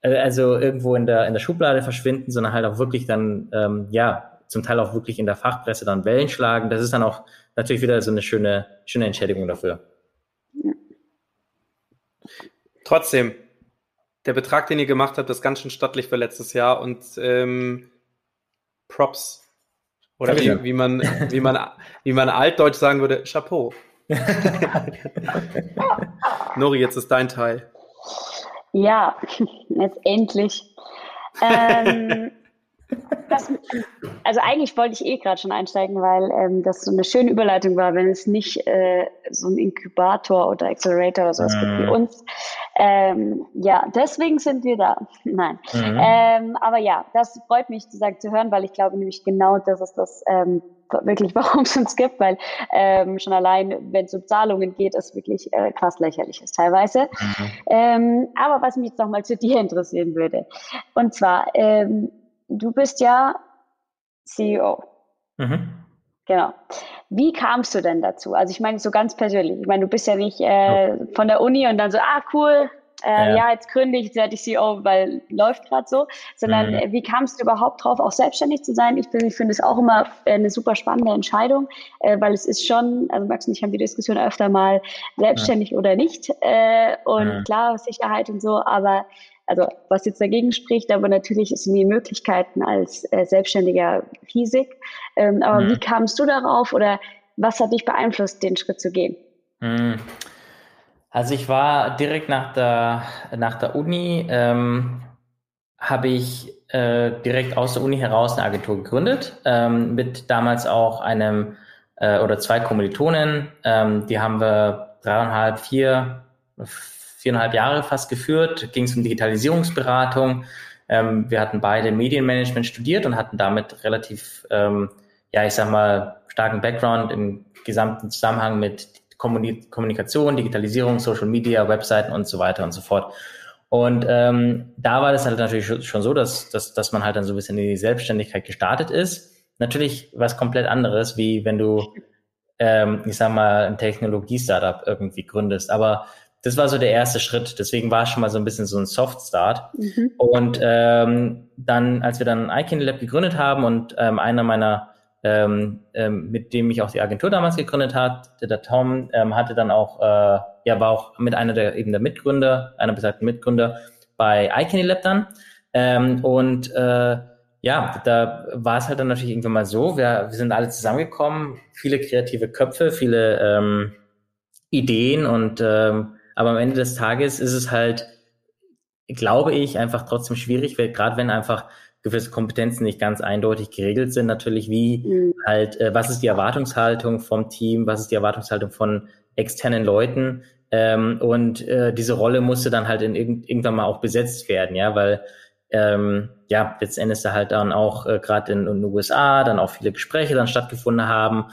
äh, also irgendwo in der, in der Schublade verschwinden, sondern halt auch wirklich dann, ähm, ja, zum Teil auch wirklich in der Fachpresse dann Wellen schlagen. Das ist dann auch natürlich wieder so eine schöne, schöne Entschädigung dafür. Trotzdem, der Betrag, den ihr gemacht habt, ist ganz schön stattlich für letztes Jahr und ähm, Props Oder wie, wie, man, wie, man, wie man altdeutsch sagen würde, Chapeau. Nori, jetzt ist dein Teil. Ja, jetzt endlich. Ähm, das, also eigentlich wollte ich eh gerade schon einsteigen, weil ähm, das so eine schöne Überleitung war, wenn es nicht äh, so ein Inkubator oder Accelerator oder sowas mhm. gibt wie mhm. uns. Ähm, ja, deswegen sind wir da. Nein. Mhm. Ähm, aber ja, das freut mich zu sagen, zu hören, weil ich glaube nämlich genau das ist das ähm, wirklich, warum es uns gibt, weil ähm, schon allein, wenn es um Zahlungen geht, ist wirklich äh, krass lächerlich ist teilweise. Mhm. Ähm, aber was mich jetzt nochmal zu dir interessieren würde, und zwar, du bist ja CEO. Mhm. Genau. Wie kamst du denn dazu? Also ich meine so ganz persönlich. Ich meine, du bist ja nicht äh, von der Uni und dann so, ah cool, äh, ja. ja. jetzt gründe ich, jetzt werde ich CEO, weil läuft gerade so, sondern mhm. Äh, wie kamst du überhaupt drauf, auch selbstständig zu sein? Ich, ich finde es auch immer äh, eine super spannende Entscheidung, äh, weil es ist schon, also Max und ich haben die Diskussion öfter mal, selbstständig ja. oder nicht. Äh, und ja. klar, Sicherheit und so, aber also was jetzt dagegen spricht, aber natürlich sind die Möglichkeiten als äh, Selbstständiger riesig. Ähm, aber mhm. wie kamst du darauf oder was hat dich beeinflusst, den Schritt zu gehen? Mhm. Also ich war direkt nach der, nach der Uni, ähm, habe ich äh, direkt aus der Uni heraus eine Agentur gegründet, ähm, mit damals auch einem äh, oder zwei Kommilitonen. Ähm, die haben wir dreieinhalb, vier, viereinhalb Jahre fast geführt. Ging es um Digitalisierungsberatung. Ähm, wir hatten beide Medienmanagement studiert und hatten damit relativ, ähm, ja, ich sag mal, starken Background im gesamten Zusammenhang mit Kommunikation, Digitalisierung, Social Media, Webseiten und so weiter und so fort. Und ähm, da war das halt natürlich schon so, dass, dass, dass man halt dann so ein bisschen in die Selbstständigkeit gestartet ist. Natürlich was komplett anderes, wie wenn du, ähm, ich sag mal, ein Technologie-Startup irgendwie gründest. Aber das war so der erste Schritt. Deswegen war es schon mal so ein bisschen so ein Soft-Start. Mhm. Und ähm, dann, als wir dann iCandy Lab gegründet haben und ähm, einer meiner ähm, ähm, mit dem ich auch die Agentur damals gegründet hat. Der Tom ähm, hatte dann auch, äh, ja, war auch mit einer der eben der Mitgründer, einer besagten Mitgründer bei iCandy dann. Ähm, und äh, ja, da war es halt dann natürlich irgendwann mal so, wir, wir sind alle zusammengekommen, viele kreative Köpfe, viele ähm, Ideen und ähm, aber am Ende des Tages ist es halt, glaube ich, einfach trotzdem schwierig, weil gerade wenn einfach gewisse Kompetenzen nicht ganz eindeutig geregelt sind. Natürlich wie mhm. halt, äh, was ist die Erwartungshaltung vom Team, was ist die Erwartungshaltung von externen Leuten. Ähm, und äh, diese Rolle musste dann halt in irg irgendwann mal auch besetzt werden, ja, weil ähm, ja, letztendlich da halt dann auch äh, gerade in, in, den USA dann auch viele Gespräche dann stattgefunden haben.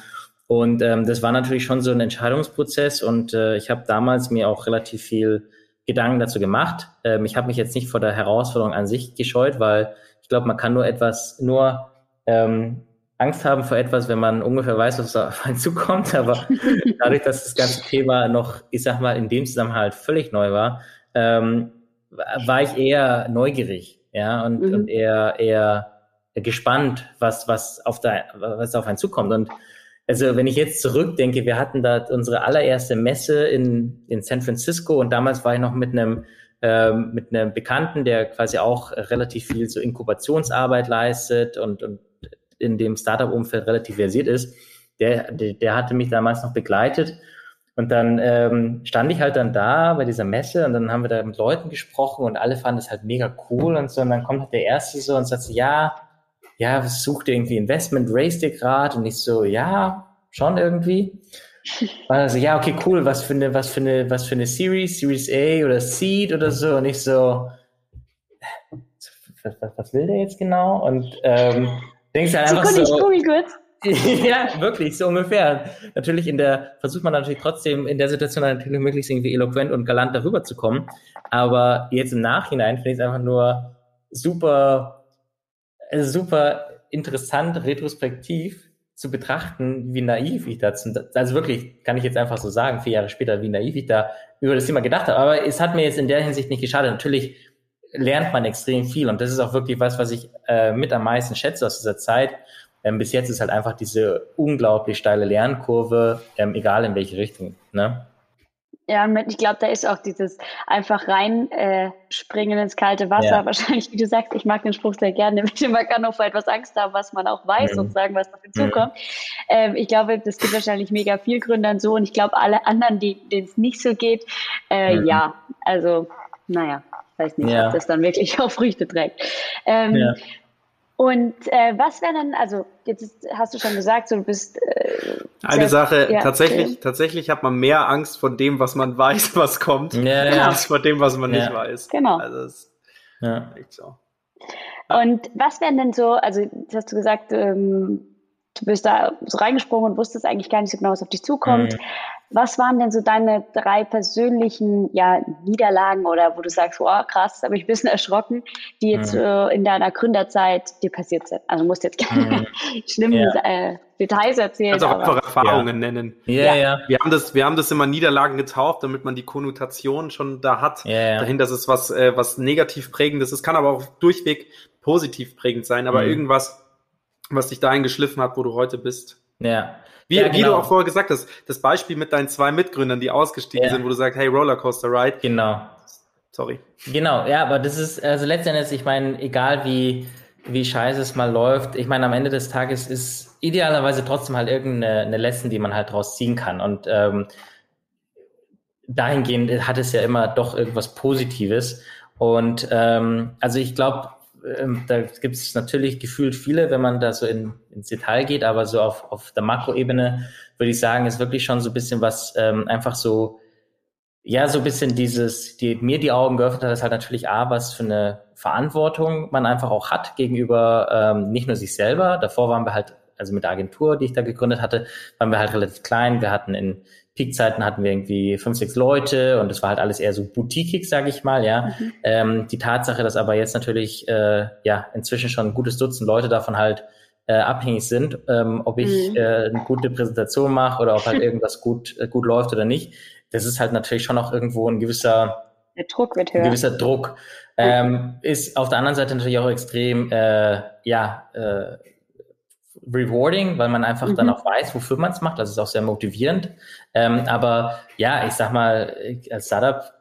Und ähm, das war natürlich schon so ein Entscheidungsprozess und äh, ich habe damals mir auch relativ viel Gedanken dazu gemacht. Ähm, ich habe mich jetzt nicht vor der Herausforderung an sich gescheut, weil ich glaube, man kann nur etwas, nur ähm, Angst haben vor etwas, wenn man ungefähr weiß, was auf einen zukommt. Aber dadurch, dass das ganze Thema noch, ich sag mal, in dem Zusammenhang halt völlig neu war, ähm, war ich eher neugierig, ja, und, mhm. und eher, eher gespannt, was, was auf der, was auf einen zukommt. Und also wenn ich jetzt zurückdenke, wir hatten da unsere allererste Messe in, in San Francisco und damals war ich noch mit einem ähm, mit einem Bekannten, der quasi auch relativ viel so Inkubationsarbeit leistet und, und in dem Startup-Umfeld relativ versiert ist, der, der, der hatte mich damals noch begleitet. Und dann ähm, stand ich halt dann da bei dieser Messe und dann haben wir da mit Leuten gesprochen und alle fanden es halt mega cool und so. Und dann kommt halt der Erste so und sagt so, ja, ja, sucht irgendwie Investment, raise dir grad? Und ich so, ja, schon irgendwie. Also, ja, okay, cool, was für eine, was für eine, was für eine Series, Series A oder Seed oder so. Und ich so, was, was will der jetzt genau? Und ähm, denkst halt einfach so. so ich kurz. ja, wirklich, so ungefähr. Natürlich in der, versucht man natürlich trotzdem in der Situation natürlich möglichst irgendwie eloquent und galant darüber zu kommen. Aber jetzt im Nachhinein finde ich es einfach nur super, super interessant, retrospektiv, zu betrachten, wie naiv ich dazu, also wirklich, kann ich jetzt einfach so sagen, vier Jahre später, wie naiv ich da über das Thema gedacht habe. Aber es hat mir jetzt in der Hinsicht nicht geschadet. Natürlich lernt man extrem viel und das ist auch wirklich was, was ich äh, mit am meisten schätze aus dieser Zeit. Ähm, bis jetzt ist halt einfach diese unglaublich steile Lernkurve, ähm, egal in welche Richtung. Ne? Ja, ich glaube, da ist auch dieses einfach reinspringen äh, ins kalte Wasser. Ja. Wahrscheinlich, wie du sagst, ich mag den Spruch sehr gerne. Man kann auch vor etwas Angst haben, was man auch weiß mhm. und sagen, was noch hinzukommt. Mhm. Ähm, ich glaube, das gibt wahrscheinlich mega viel Gründern so und ich glaube, alle anderen, denen es nicht so geht, äh, mhm. ja, also, naja, weiß nicht, ja. ob das dann wirklich auch Früchte trägt. Ähm, ja. Und äh, was wäre dann, also jetzt hast du schon gesagt, so, du bist. Äh, Eine Sache, ja, tatsächlich, okay. tatsächlich hat man mehr Angst vor dem, was man weiß, was kommt, ja, ja. als vor dem, was man nicht weiß. Genau. Also das ist ja. echt so. Und was wären denn so, also jetzt hast du gesagt, ähm, du bist da so reingesprungen und wusstest eigentlich gar nicht so genau, was auf dich zukommt. Mhm. Was waren denn so deine drei persönlichen ja, Niederlagen oder wo du sagst, wow, krass, habe ich ein bisschen erschrocken, die jetzt mhm. äh, in deiner Gründerzeit dir passiert sind? Also musst jetzt keine mhm. schlimmen ja. äh, Details erzählen. Also einfach Erfahrungen ja. nennen. Ja, ja. Wir haben das, wir haben das immer Niederlagen getauft, damit man die Konnotation schon da hat. Ja, ja. Dahin, dass es was, äh, was negativ prägendes ist. Es kann aber auch durchweg positiv prägend sein, aber mhm. irgendwas, was dich dahin geschliffen hat, wo du heute bist. Ja. Wie, ja, genau. wie du genau. auch vorher gesagt hast, das Beispiel mit deinen zwei Mitgründern, die ausgestiegen ja. sind, wo du sagst, hey, Rollercoaster Ride. Genau. Sorry. Genau, ja, aber das ist, also letztendlich, ich meine, egal wie, wie scheiße es mal läuft, ich meine, am Ende des Tages ist idealerweise trotzdem halt irgendeine eine Lesson, die man halt draus ziehen kann. Und ähm, dahingehend hat es ja immer doch irgendwas Positives. Und ähm, also ich glaube, ähm, da gibt es natürlich gefühlt viele, wenn man da so in, ins Detail geht, aber so auf, auf der Makroebene würde ich sagen, ist wirklich schon so ein bisschen was ähm, einfach so, ja, so ein bisschen dieses, die mir die Augen geöffnet hat, ist halt natürlich A, was für eine Verantwortung man einfach auch hat gegenüber ähm, nicht nur sich selber. Davor waren wir halt, also mit der Agentur, die ich da gegründet hatte, waren wir halt relativ klein. Wir hatten in Peakzeiten hatten wir irgendwie fünf, sechs Leute und es war halt alles eher so boutiquig, sage ich mal, ja. Mhm. Ähm, die Tatsache, dass aber jetzt natürlich äh, ja inzwischen schon ein gutes Dutzend Leute davon halt äh, abhängig sind, ähm, ob ich mhm. äh, eine gute Präsentation mache oder ob halt irgendwas gut äh, gut läuft oder nicht. Das ist halt natürlich schon auch irgendwo ein gewisser der Druck wird höher. Ein gewisser Druck. Ähm, ist auf der anderen Seite natürlich auch extrem, äh, ja, äh, rewarding, weil man einfach mhm. dann auch weiß, wofür man es macht. Das ist auch sehr motivierend. Ähm, aber ja, ich sag mal, als Startup,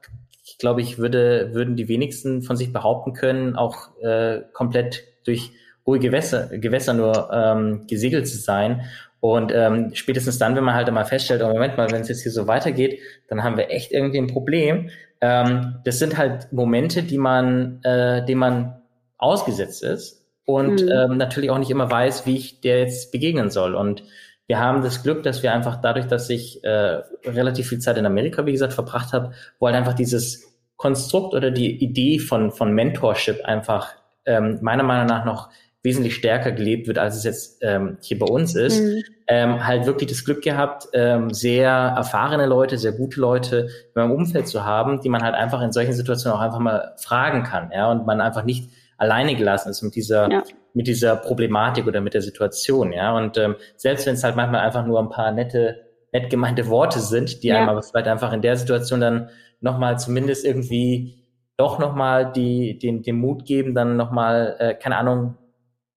ich glaube, ich würde, würden die wenigsten von sich behaupten können, auch äh, komplett durch ruhige Gewässer, Gewässer nur ähm, gesegelt zu sein. Und ähm, spätestens dann, wenn man halt einmal feststellt, oh Moment mal, wenn es jetzt hier so weitergeht, dann haben wir echt irgendwie ein Problem. Ähm, das sind halt Momente, die man, äh, denen man ausgesetzt ist und mhm. ähm, natürlich auch nicht immer weiß, wie ich der jetzt begegnen soll. Und wir haben das Glück, dass wir einfach dadurch, dass ich äh, relativ viel Zeit in Amerika, wie gesagt, verbracht habe, wo halt einfach dieses Konstrukt oder die Idee von, von Mentorship einfach ähm, meiner Meinung nach noch wesentlich stärker gelebt wird, als es jetzt ähm, hier bei uns ist, mhm. ähm, halt wirklich das Glück gehabt, ähm, sehr erfahrene Leute, sehr gute Leute in meinem Umfeld zu haben, die man halt einfach in solchen Situationen auch einfach mal fragen kann, ja, und man einfach nicht alleine gelassen ist mit dieser, ja. mit dieser Problematik oder mit der Situation, ja. Und ähm, selbst wenn es halt manchmal einfach nur ein paar nette, nett gemeinte Worte sind, die ja. einem aber vielleicht einfach in der Situation dann nochmal zumindest irgendwie doch nochmal die, den, den Mut geben, dann nochmal, äh, keine Ahnung,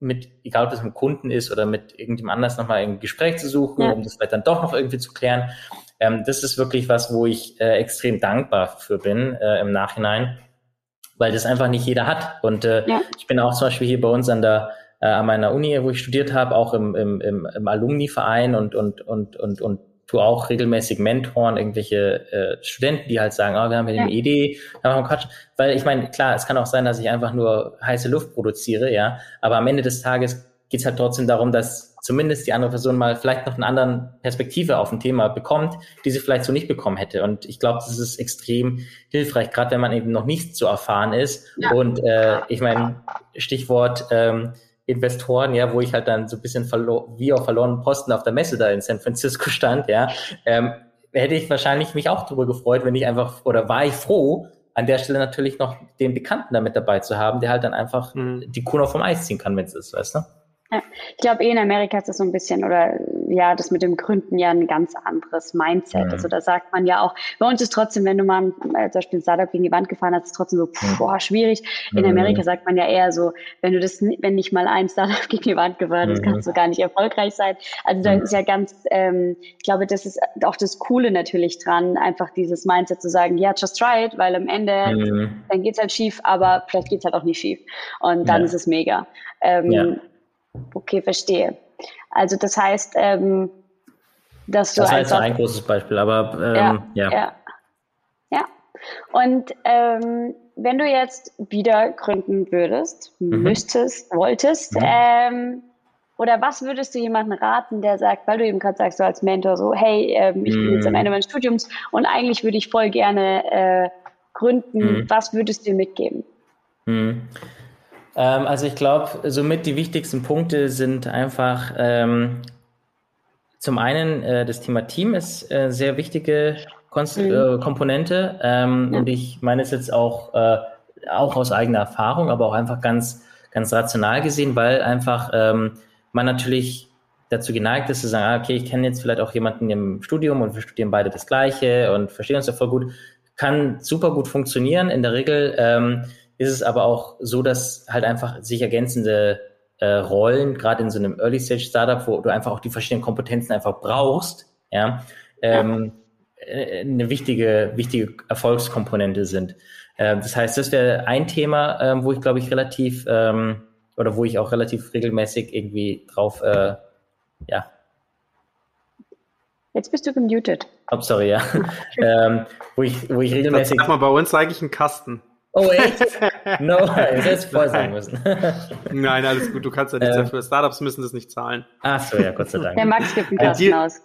mit, egal ob das mit Kunden ist oder mit irgendjemand anders nochmal ein Gespräch zu suchen, ja. um das vielleicht dann doch noch irgendwie zu klären. Ähm, das ist wirklich was, wo ich äh, extrem dankbar für bin äh, im Nachhinein weil das einfach nicht jeder hat. Und äh, ja. ich bin auch zum Beispiel hier bei uns an der äh, an meiner Uni, wo ich studiert habe, auch im, im, im, im Alumni-Verein und, und, und, und, und tu auch regelmäßig Mentoren, irgendwelche äh, Studenten, die halt sagen, oh, wir haben hier ja. eine Idee, haben wir Quatsch. Weil ich meine, klar, es kann auch sein, dass ich einfach nur heiße Luft produziere, ja, aber am Ende des Tages geht es halt trotzdem darum, dass zumindest die andere Person mal vielleicht noch eine andere Perspektive auf ein Thema bekommt, die sie vielleicht so nicht bekommen hätte. Und ich glaube, das ist extrem hilfreich, gerade wenn man eben noch nicht so erfahren ist. Ja. Und äh, ich meine, Stichwort ähm, Investoren, ja, wo ich halt dann so ein bisschen wie auf verlorenen Posten auf der Messe da in San Francisco stand, ja, ähm, hätte ich wahrscheinlich mich auch darüber gefreut, wenn ich einfach, oder war ich froh, an der Stelle natürlich noch den Bekannten da mit dabei zu haben, der halt dann einfach mhm. die Kuh noch vom Eis ziehen kann, wenn es ist, weißt du? Ja, ich glaube, eh in Amerika ist das so ein bisschen, oder ja das mit dem Gründen ja ein ganz anderes Mindset. Mhm. Also da sagt man ja auch, bei uns ist trotzdem, wenn du mal äh, zum Beispiel ein Startup gegen die Wand gefahren hast, ist trotzdem so, pff, boah, schwierig. In mhm. Amerika sagt man ja eher so, wenn du das, wenn nicht mal ein Startup gegen die Wand gefahren ist, kannst du gar nicht erfolgreich sein. Also da ist ja ganz, ähm, ich glaube, das ist auch das Coole natürlich dran, einfach dieses Mindset zu sagen, ja, just try it, weil am Ende, mhm. dann geht's halt schief, aber vielleicht geht's halt auch nicht schief. Und dann ja. ist es mega. Ähm, ja. Okay, verstehe. Also das heißt, ähm, dass du das heißt einfach, ein großes Beispiel, aber ähm, ja, ja. ja. ja. Und ähm, wenn du jetzt wieder gründen würdest, mhm. müsstest, wolltest, mhm. ähm, oder was würdest du jemandem raten, der sagt, weil du eben gerade sagst, so als Mentor, so, hey, ähm, ich bin jetzt am mhm. Ende meines Studiums und eigentlich würde ich voll gerne äh, gründen, mhm. was würdest du mitgeben? Ähm, also ich glaube, somit die wichtigsten Punkte sind einfach ähm, zum einen äh, das Thema Team ist äh, sehr wichtige Konst mhm. äh, Komponente ähm, ja. und ich meine es jetzt auch äh, auch aus eigener Erfahrung, aber auch einfach ganz ganz rational gesehen, weil einfach ähm, man natürlich dazu geneigt ist zu sagen, ah, okay, ich kenne jetzt vielleicht auch jemanden im Studium und wir studieren beide das Gleiche und verstehen uns ja voll gut, kann super gut funktionieren. In der Regel ähm, ist es aber auch so, dass halt einfach sich ergänzende äh, Rollen, gerade in so einem Early-Stage-Startup, wo du einfach auch die verschiedenen Kompetenzen einfach brauchst, ja, ähm, äh, eine wichtige, wichtige Erfolgskomponente sind. Äh, das heißt, das wäre ein Thema, äh, wo ich glaube ich relativ ähm, oder wo ich auch relativ regelmäßig irgendwie drauf, äh, ja. Jetzt bist du gemutet. Oh, sorry, ja. ähm, wo ich, wo ich regelmäßig. Sag mal, bei uns sage ich einen Kasten. Oh, echt? No, das hätte voll sein müssen. Nein, alles gut. Du kannst ja nichts ähm, dafür. Startups müssen das nicht zahlen. Ach so, ja, Gott sei Dank. Der Max gibt einen Kasten aus.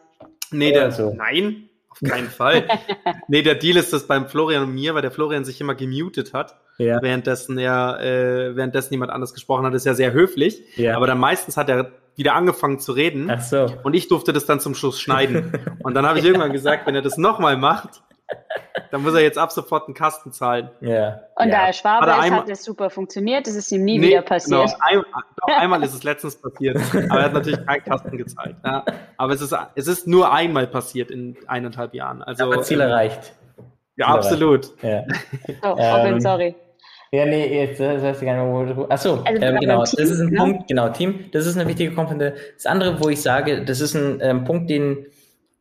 Nee, der, so. nein, auf keinen Fall. nee, der Deal ist das beim Florian und mir, weil der Florian sich immer gemutet hat. Ja. Währenddessen er, äh, währenddessen jemand anders gesprochen hat, ist ja sehr höflich. Ja. Aber dann meistens hat er wieder angefangen zu reden. Ach so. Und ich durfte das dann zum Schluss schneiden. und dann habe ich irgendwann gesagt, wenn er das nochmal macht, dann muss er jetzt ab sofort einen Kasten zahlen. Ja. Und ja. da er Schwabe ist, hat es super funktioniert. Es ist ihm nie nee, wieder passiert. Genau. Ein, doch, einmal ist es letztens passiert. Aber er hat natürlich keinen Kasten gezahlt. Ja. Aber es ist, es ist nur einmal passiert in eineinhalb Jahren. Also, aber Ziel erreicht. Ja, Ziel absolut. Erreicht. Ja. Oh, ähm, sorry. Ja, nee, jetzt das heißt gar nicht mehr, Achso, also, ähm, genau, Team, das ist ein ne? Punkt, genau, Team, das ist eine wichtige Komponente. Das andere, wo ich sage, das ist ein ähm, Punkt, den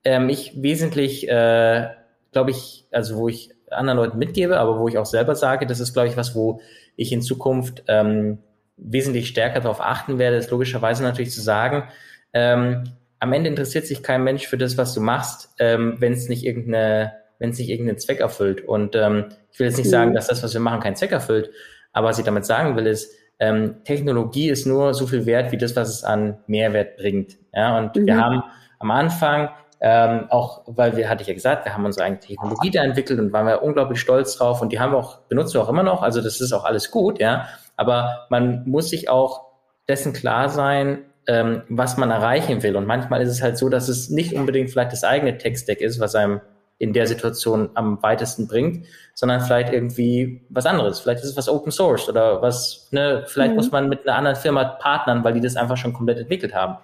ähm, ich wesentlich äh, glaube ich, also wo ich anderen Leuten mitgebe, aber wo ich auch selber sage, das ist, glaube ich, was, wo ich in Zukunft ähm, wesentlich stärker darauf achten werde, ist logischerweise natürlich zu sagen, ähm, am Ende interessiert sich kein Mensch für das, was du machst, ähm, wenn es nicht irgendeine, wenn es nicht irgendeinen Zweck erfüllt. Und ähm, ich will jetzt nicht sagen, mhm. dass das, was wir machen, keinen Zweck erfüllt, aber was ich damit sagen will, ist, ähm, Technologie ist nur so viel wert wie das, was es an Mehrwert bringt. Ja, und mhm. wir haben am Anfang ähm, auch weil wir, hatte ich ja gesagt, wir haben unsere eigene Technologie da entwickelt und waren wir unglaublich stolz drauf und die haben wir auch, benutzen wir auch immer noch. Also das ist auch alles gut, ja. Aber man muss sich auch dessen klar sein, ähm, was man erreichen will. Und manchmal ist es halt so, dass es nicht unbedingt vielleicht das eigene Tech-Stack ist, was einem in der Situation am weitesten bringt, sondern vielleicht irgendwie was anderes. Vielleicht ist es was Open Source oder was, ne, vielleicht mhm. muss man mit einer anderen Firma partnern, weil die das einfach schon komplett entwickelt haben.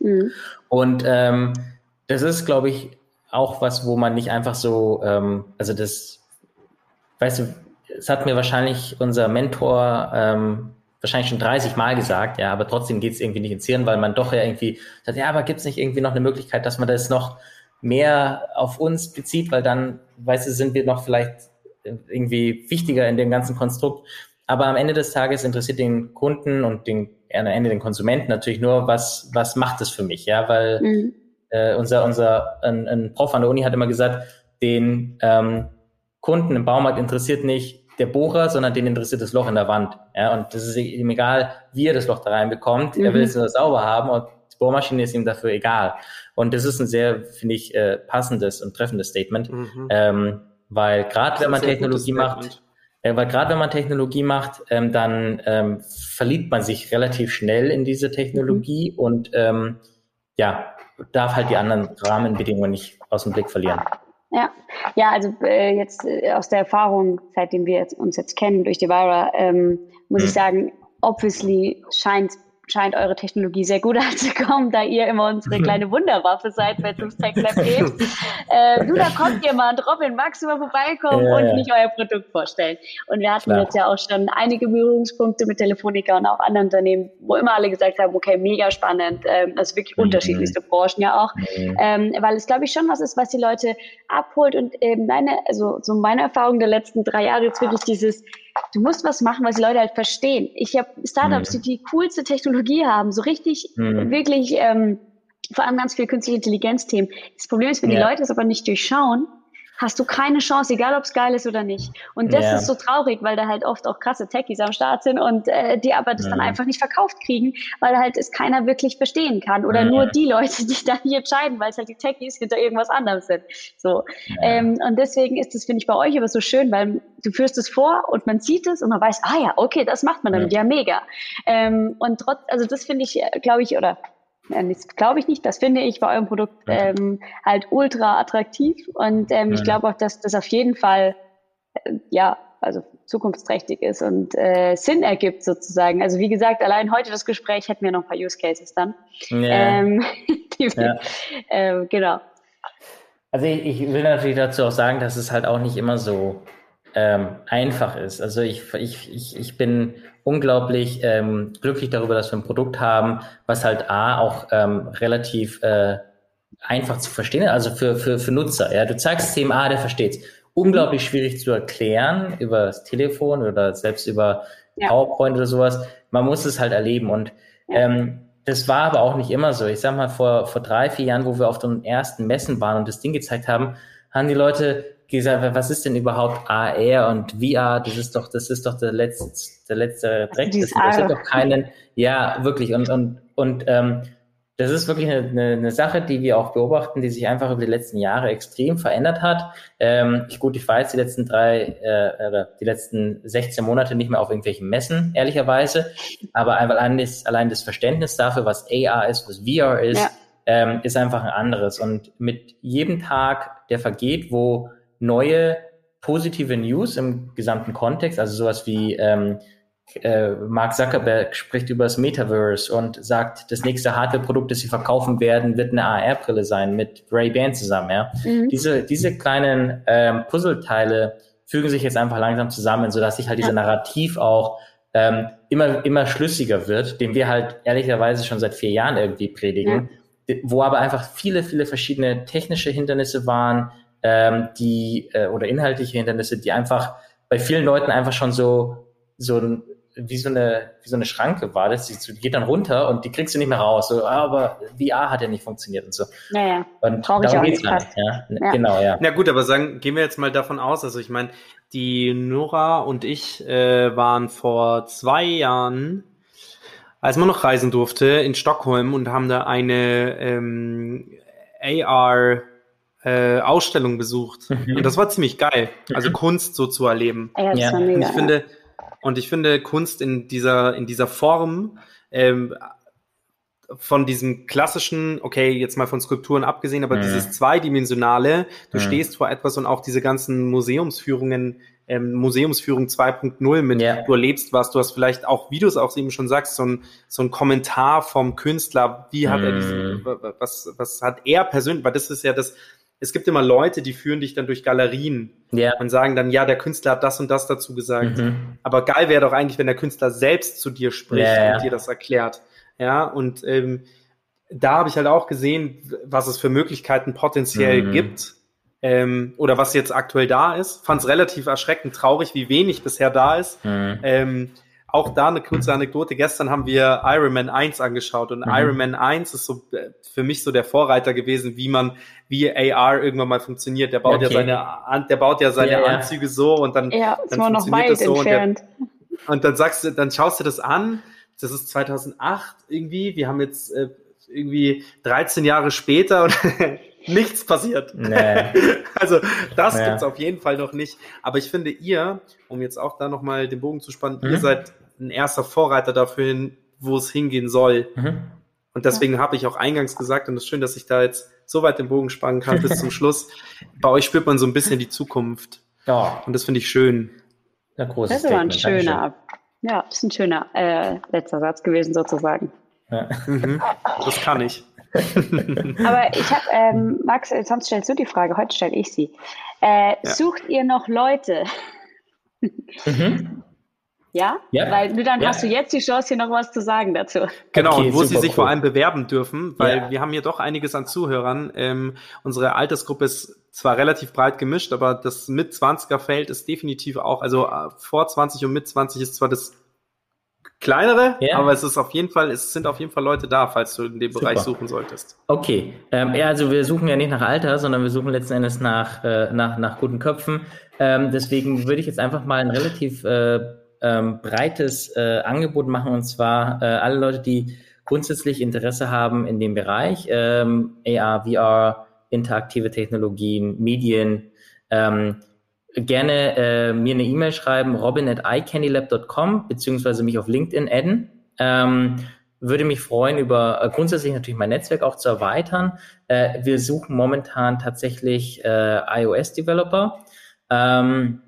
Mhm. Und ähm, das ist, glaube ich, auch was, wo man nicht einfach so, ähm, also das, weißt du, es hat mir wahrscheinlich unser Mentor ähm, wahrscheinlich schon 30 Mal gesagt, ja, aber trotzdem geht es irgendwie nicht ins Hirn, weil man doch ja irgendwie sagt, ja, aber gibt es nicht irgendwie noch eine Möglichkeit, dass man das noch mehr auf uns bezieht, weil dann, weißt du, sind wir noch vielleicht irgendwie wichtiger in dem ganzen Konstrukt. Aber am Ende des Tages interessiert den Kunden und den, am Ende den Konsumenten natürlich nur, was, was macht es für mich, ja, weil mhm äh, unser, unser ein, ein Prof an der Uni hat immer gesagt, den ähm, Kunden im Baumarkt interessiert nicht der Bohrer, sondern den interessiert das Loch in der Wand. Ja, und das ist ihm egal, wie er das Loch da reinbekommt. Mhm. Er will es nur sauber haben und die Bohrmaschine ist ihm dafür egal. Und das ist ein sehr, finde ich, äh, passendes und treffendes Statement, mhm. ähm, weil gerade wenn man Technologie macht, äh, weil gerade wenn man Technologie macht, ähm, dann ähm, verliebt man sich relativ schnell in diese Technologie mhm. und ähm, ja, darf halt die anderen Rahmenbedingungen nicht aus dem Blick verlieren. Ja, ja, also äh, jetzt äh, aus der Erfahrung, seitdem wir jetzt, uns jetzt kennen durch die Vira, ähm, muss mhm. ich sagen, obviously scheint scheint eure Technologie sehr gut anzukommen, da ihr immer unsere kleine Wunderwaffe seid, wenn es ums Tech Lab geht. Äh, du, da kommt jemand, Robin, magst du mal vorbeikommen ja, und ja. nicht euer Produkt vorstellen? Und wir hatten Klar. jetzt ja auch schon einige Berührungspunkte mit Telefonica und auch anderen Unternehmen, wo immer alle gesagt haben, okay, mega spannend, ähm, also wirklich mhm. unterschiedlichste Branchen ja auch, mhm. ähm, weil es, glaube ich, schon was ist, was die Leute abholt und eben meine, also so meine Erfahrung der letzten drei Jahre jetzt wirklich dieses, du musst was machen, was die Leute halt verstehen. Ich habe Startups, mhm. die die coolste Technologie haben, so richtig, mhm. wirklich, ähm, vor allem ganz viel künstliche Intelligenz-Themen. Das Problem ist, wenn ja. die Leute es aber nicht durchschauen, hast du keine Chance, egal ob es geil ist oder nicht. Und das ja. ist so traurig, weil da halt oft auch krasse Techies am Start sind und äh, die aber das ja. dann einfach nicht verkauft kriegen, weil halt es keiner wirklich verstehen kann. Oder ja. nur die Leute, die dann nicht entscheiden, weil es halt die Techies hinter irgendwas anderem sind. So. Ähm, und deswegen ist das, finde ich, bei euch aber so schön, weil du führst es vor und man sieht es und man weiß, ah ja, okay, das macht man damit, ja, mega. Ähm, und trotz, also das finde ich, äh, glaube ich, oder das glaube ich nicht, das finde ich bei eurem Produkt ähm, halt ultra attraktiv und ähm, ich glaube auch, dass das auf jeden Fall äh, ja also zukunftsträchtig ist und äh, Sinn ergibt sozusagen. Also wie gesagt, allein heute das Gespräch hätten wir noch ein paar Use Cases dann. Ja. Ähm, die, ja. äh, genau. Also ich, ich, will natürlich dazu auch sagen, dass es halt auch nicht immer so ähm, einfach ist. Also ich, ich, ich, ich bin unglaublich ähm, glücklich darüber, dass wir ein Produkt haben, was halt A auch ähm, relativ äh, einfach zu verstehen ist, also für, für, für Nutzer. Ja, du zeigst System A, der versteht's. Unglaublich schwierig zu erklären über das Telefon oder selbst über ja. PowerPoint oder sowas. Man muss es halt erleben und ähm, das war aber auch nicht immer so. Ich sag mal, vor, vor drei, vier Jahren, wo wir auf den ersten Messen waren und das Ding gezeigt haben, haben die Leute gesagt, was ist denn überhaupt AR und VR? Das ist doch, das ist doch der letzte, der letzte Dreck. Das interessiert doch keinen. Ja, wirklich. Und, und, und ähm, das ist wirklich eine, eine, eine Sache, die wir auch beobachten, die sich einfach über die letzten Jahre extrem verändert hat. Ähm, ich, gut, ich war jetzt die letzten drei, äh, oder die letzten 16 Monate nicht mehr auf irgendwelchen Messen, ehrlicherweise. Aber allein das, allein das Verständnis dafür, was AR ist, was VR ist, ja. ähm, ist einfach ein anderes. Und mit jedem Tag, der vergeht, wo neue positive News im gesamten Kontext, also sowas wie ähm, äh, Mark Zuckerberg spricht über das Metaverse und sagt, das nächste Hardware-Produkt, das sie verkaufen werden, wird eine AR-Brille sein mit Ray-Ban zusammen. Ja? Mhm. Diese, diese kleinen ähm, Puzzleteile fügen sich jetzt einfach langsam zusammen, sodass sich halt dieser Narrativ auch ähm, immer, immer schlüssiger wird, den wir halt ehrlicherweise schon seit vier Jahren irgendwie predigen, ja. wo aber einfach viele, viele verschiedene technische Hindernisse waren, ähm, die äh, oder inhaltliche Hindernisse, die einfach bei vielen Leuten einfach schon so so wie so eine wie so eine Schranke war, das die geht dann runter und die kriegst du nicht mehr raus. So, ah, aber VR hat ja nicht funktioniert und so. Naja, und darum geht's halt. Ja? ja? Genau, ja. Na gut, aber sagen, gehen wir jetzt mal davon aus. Also ich meine, die Nora und ich äh, waren vor zwei Jahren als man noch reisen durfte, in Stockholm und haben da eine ähm, AR äh, Ausstellung besucht. Mhm. Und das war ziemlich geil. Also mhm. Kunst so zu erleben. Ja, ja. Und ich finde, und ich finde Kunst in dieser, in dieser Form, ähm, von diesem klassischen, okay, jetzt mal von Skulpturen abgesehen, aber mhm. dieses zweidimensionale, du mhm. stehst vor etwas und auch diese ganzen Museumsführungen, ähm, Museumsführung 2.0 mit, yeah. du erlebst was, du hast vielleicht auch, wie du es auch eben schon sagst, so ein, so ein Kommentar vom Künstler, wie hat mm. er diesen, mhm. was, was hat er persönlich, weil das ist ja das, es gibt immer Leute, die führen dich dann durch Galerien ja. und sagen dann, ja, der Künstler hat das und das dazu gesagt. Mhm. Aber geil wäre doch eigentlich, wenn der Künstler selbst zu dir spricht ja, und dir das erklärt. Ja, und ähm, da habe ich halt auch gesehen, was es für Möglichkeiten potenziell mhm. gibt. Ähm, oder was jetzt aktuell da ist. Fand es relativ erschreckend traurig, wie wenig bisher da ist. Mhm. Ähm, auch da eine kurze Anekdote. Gestern haben wir Iron Man 1 angeschaut und mhm. Iron Man 1 ist so äh, für mich so der Vorreiter gewesen, wie man, wie AR irgendwann mal funktioniert. Der baut okay. ja seine, der baut ja seine ja, Anzüge so und dann, ja, dann funktioniert das so und, der, und, dann sagst du, dann schaust du das an. Das ist 2008 irgendwie. Wir haben jetzt äh, irgendwie 13 Jahre später und nichts passiert. Nee. Also das ja. gibt's auf jeden Fall noch nicht. Aber ich finde ihr, um jetzt auch da nochmal den Bogen zu spannen, mhm. ihr seid ein erster Vorreiter dafür hin, wo es hingehen soll. Mhm. Und deswegen habe ich auch eingangs gesagt, und es ist schön, dass ich da jetzt so weit den Bogen spannen kann bis zum Schluss. Bei euch spürt man so ein bisschen die Zukunft. Ja. Und das finde ich schön. Ja, großes das ist aber ein schöner, Ja, das ist ein schöner äh, letzter Satz gewesen sozusagen. Ja. Mhm. Das kann ich. Aber ich habe, ähm, Max, sonst stellst du die Frage, heute stelle ich sie. Äh, ja. Sucht ihr noch Leute? Mhm. Ja? ja? Weil dann ja. hast du jetzt die Chance, hier noch was zu sagen dazu. Genau, okay, und wo sie sich cool. vor allem bewerben dürfen, weil ja. wir haben hier doch einiges an Zuhörern. Ähm, unsere Altersgruppe ist zwar relativ breit gemischt, aber das mit 20er Feld ist definitiv auch, also äh, vor 20 und mit 20 ist zwar das kleinere, ja. aber es ist auf jeden Fall, es sind auf jeden Fall Leute da, falls du in dem Super. Bereich suchen solltest. Okay, ähm, ja, also wir suchen ja nicht nach Alter, sondern wir suchen letzten Endes nach, äh, nach, nach guten Köpfen. Ähm, deswegen würde ich jetzt einfach mal ein relativ äh, ähm, breites äh, Angebot machen und zwar äh, alle Leute, die grundsätzlich Interesse haben in dem Bereich ähm, AR, VR, interaktive Technologien, Medien. Ähm, gerne äh, mir eine E-Mail schreiben, robin at icandylab.com, beziehungsweise mich auf LinkedIn adden. Ähm, würde mich freuen, über äh, grundsätzlich natürlich mein Netzwerk auch zu erweitern. Äh, wir suchen momentan tatsächlich äh, iOS-Developer. Ähm,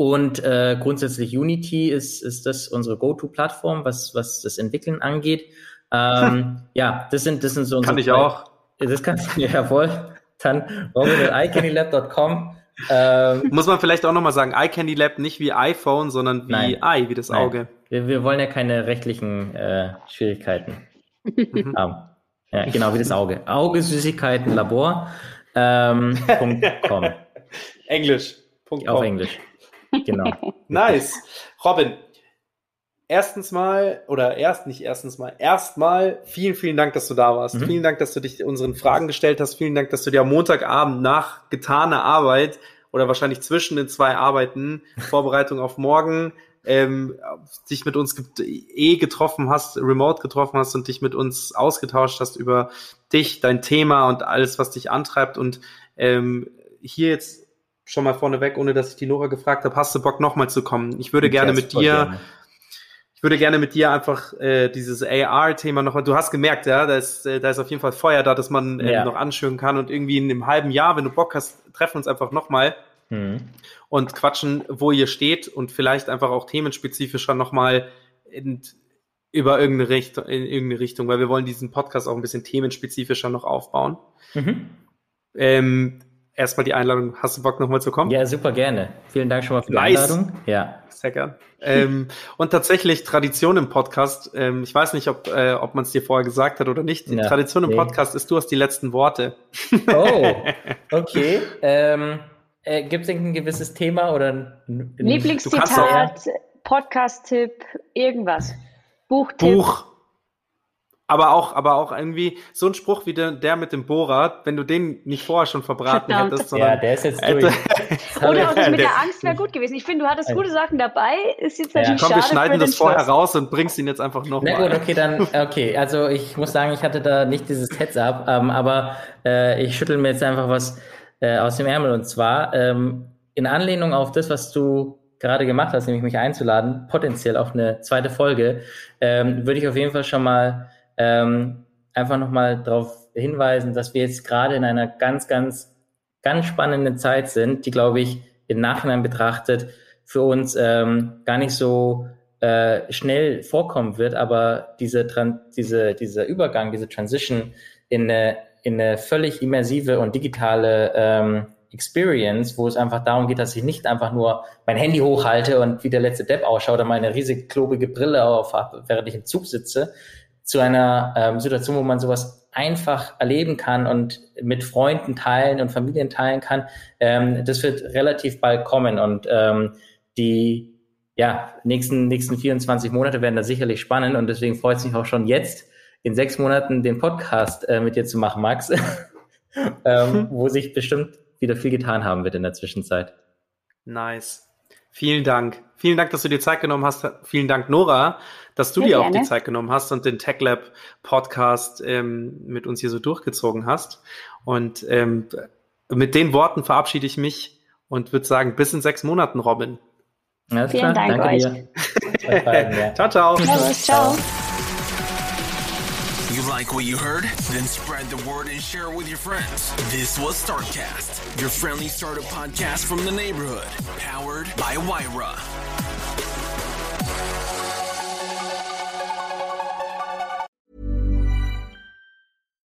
und äh, grundsätzlich Unity ist, ist das unsere Go-To-Plattform, was, was das Entwickeln angeht. Ähm, ja, das sind, das sind so unsere. Kann ich auch. Das kannst du, ja, voll. Dann robin at icandylab.com. Ähm, Muss man vielleicht auch nochmal sagen, iCandy Lab nicht wie iPhone, sondern wie nein, i, wie das Auge. Wir, wir, wollen ja keine rechtlichen äh, Schwierigkeiten mhm. haben. Ja, genau wie das Auge. Auge Süßigkeiten Labor. Ähm, .com. Englisch. Auf Englisch. Genau. nice. Robin, erstens mal, oder erst nicht erstens mal, erstmal vielen, vielen Dank, dass du da warst. Mhm. Vielen Dank, dass du dich unseren Fragen gestellt hast. Vielen Dank, dass du dir am Montagabend nach getaner Arbeit oder wahrscheinlich zwischen den zwei Arbeiten, Vorbereitung auf morgen, ähm, dich mit uns eh getroffen hast, remote getroffen hast und dich mit uns ausgetauscht hast über dich, dein Thema und alles, was dich antreibt und ähm, hier jetzt schon mal vorneweg, ohne dass ich die Nora gefragt habe, hast du Bock nochmal zu kommen? Ich würde ich gerne mit dir gerne ich würde gerne mit dir einfach äh, dieses AR-Thema noch, du hast gemerkt, ja, da ist, äh, da ist auf jeden Fall Feuer da, dass man äh, ja. noch anschwören kann und irgendwie in einem halben Jahr, wenn du Bock hast, treffen uns einfach nochmal mhm. und quatschen, wo ihr steht und vielleicht einfach auch themenspezifischer nochmal in, über irgendeine, Richtung, in irgendeine Richtung, weil wir wollen diesen Podcast auch ein bisschen themenspezifischer noch aufbauen. Mhm. Ähm, erstmal die Einladung. Hast du Bock nochmal zu kommen? Ja, super gerne. Vielen Dank schon mal für die nice. Einladung. Ja. Sehr gern. ähm, und tatsächlich Tradition im Podcast. Ähm, ich weiß nicht, ob, äh, ob man es dir vorher gesagt hat oder nicht. Die ja, Tradition im nee. Podcast ist, du hast die letzten Worte. Oh, okay. ähm, äh, Gibt es ein gewisses Thema oder ein Lieblingszitat, Podcast-Tipp, irgendwas? Buchtipp? Buch aber auch, aber auch irgendwie so ein Spruch wie der, der mit dem Bohrer, wenn du den nicht vorher schon verbraten Verdammt. hättest, sondern. Ja, der ist jetzt durch. Oder auch das mit der Angst wäre gut gewesen. Ich finde, du hattest gute Sachen dabei. Ist jetzt natürlich ja. Komm, wir schneiden das vorher raus und bringst ihn jetzt einfach noch Na gut, okay, dann, okay. Also ich muss sagen, ich hatte da nicht dieses Heads-up, ähm, aber äh, ich schüttel mir jetzt einfach was äh, aus dem Ärmel und zwar ähm, in Anlehnung auf das, was du gerade gemacht hast, nämlich mich einzuladen, potenziell auf eine zweite Folge, ähm, würde ich auf jeden Fall schon mal ähm, einfach nochmal darauf hinweisen, dass wir jetzt gerade in einer ganz, ganz, ganz spannenden Zeit sind, die, glaube ich, im Nachhinein betrachtet für uns ähm, gar nicht so äh, schnell vorkommen wird, aber diese, diese, dieser Übergang, diese Transition in eine, in eine völlig immersive und digitale ähm, Experience, wo es einfach darum geht, dass ich nicht einfach nur mein Handy hochhalte und wie der letzte Depp ausschaut oder meine riesige klobige Brille auf während ich im Zug sitze, zu einer ähm, Situation, wo man sowas einfach erleben kann und mit Freunden teilen und Familien teilen kann, ähm, das wird relativ bald kommen und ähm, die ja, nächsten, nächsten 24 Monate werden da sicherlich spannend und deswegen freut es mich auch schon jetzt in sechs Monaten den Podcast äh, mit dir zu machen, Max, ähm, wo sich bestimmt wieder viel getan haben wird in der Zwischenzeit. Nice. Vielen Dank. Vielen Dank, dass du dir Zeit genommen hast. Vielen Dank, Nora, dass du Sehr dir gerne. auch die Zeit genommen hast und den TechLab Podcast ähm, mit uns hier so durchgezogen hast. Und ähm, mit den Worten verabschiede ich mich und würde sagen, bis in sechs Monaten, Robin. Alles Vielen klar. Dank Danke euch. Dir. ciao, ciao. Servus, ciao. You like what you heard? Then spread the word and share it with your friends. This was Startcast, your friendly startup podcast from the neighborhood, powered by Wyra.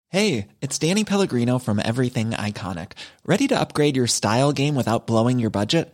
Hey, it's Danny Pellegrino from Everything Iconic. Ready to upgrade your style game without blowing your budget?